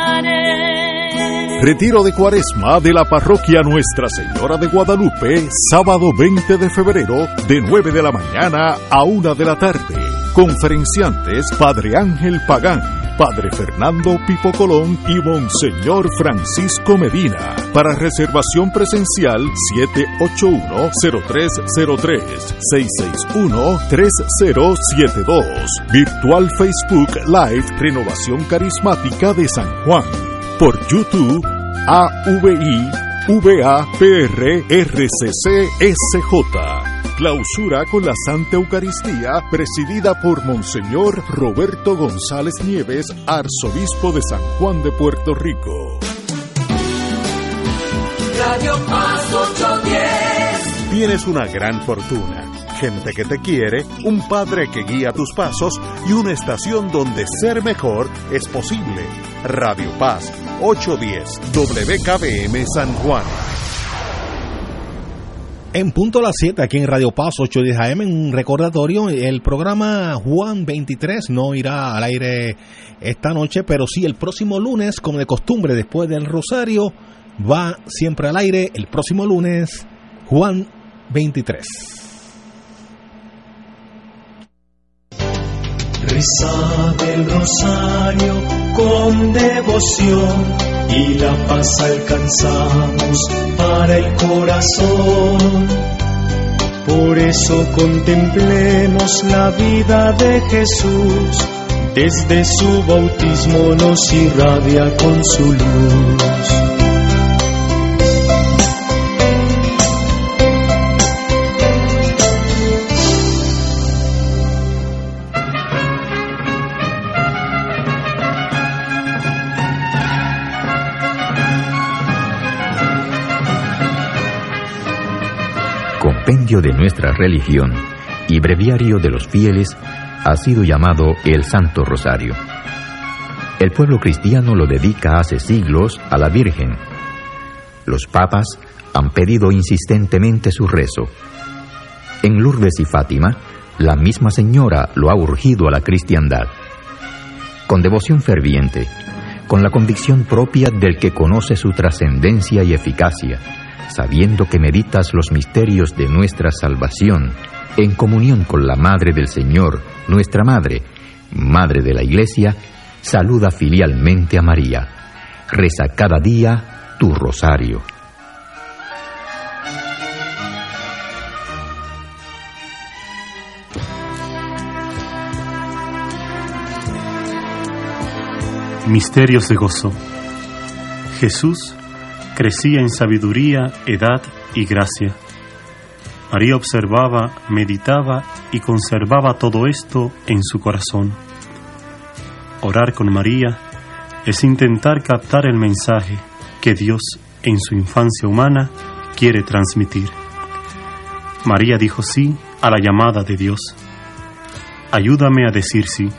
Retiro de Cuaresma de la parroquia Nuestra Señora de Guadalupe, sábado 20 de febrero, de 9 de la mañana a 1 de la tarde. Conferenciantes Padre Ángel Pagán, Padre Fernando Pipo Colón y Monseñor Francisco Medina. Para reservación presencial 781-0303 661-3072. Virtual Facebook Live Renovación Carismática de San Juan. Por YouTube AVI VAPR RCC SJ. Clausura con la Santa Eucaristía presidida por Monseñor Roberto González Nieves, arzobispo de San Juan de Puerto Rico. Radio Paz 810. Tienes una gran fortuna, gente que te quiere, un padre que guía tus pasos y una estación donde ser mejor es posible. Radio Paz 810 WKBM San Juan. En punto a las 7 aquí en Radio Paz 810 AM, en un recordatorio, el programa Juan 23 no irá al aire esta noche, pero sí el próximo lunes, como de costumbre, después del Rosario, va siempre al aire el próximo lunes Juan 23. Rezad el rosario con devoción y la paz alcanzamos para el corazón. Por eso contemplemos la vida de Jesús, desde su bautismo nos irradia con su luz. Compendio de nuestra religión y breviario de los fieles ha sido llamado el Santo Rosario. El pueblo cristiano lo dedica hace siglos a la Virgen. Los papas han pedido insistentemente su rezo. En Lourdes y Fátima, la misma señora lo ha urgido a la cristiandad. Con devoción ferviente, con la convicción propia del que conoce su trascendencia y eficacia, sabiendo que meditas los misterios de nuestra salvación, en comunión con la Madre del Señor, nuestra Madre, Madre de la Iglesia, saluda filialmente a María. Reza cada día tu rosario. Misterios de gozo. Jesús crecía en sabiduría, edad y gracia. María observaba, meditaba y conservaba todo esto en su corazón. Orar con María es intentar captar el mensaje que Dios en su infancia humana quiere transmitir. María dijo sí a la llamada de Dios. Ayúdame a decir sí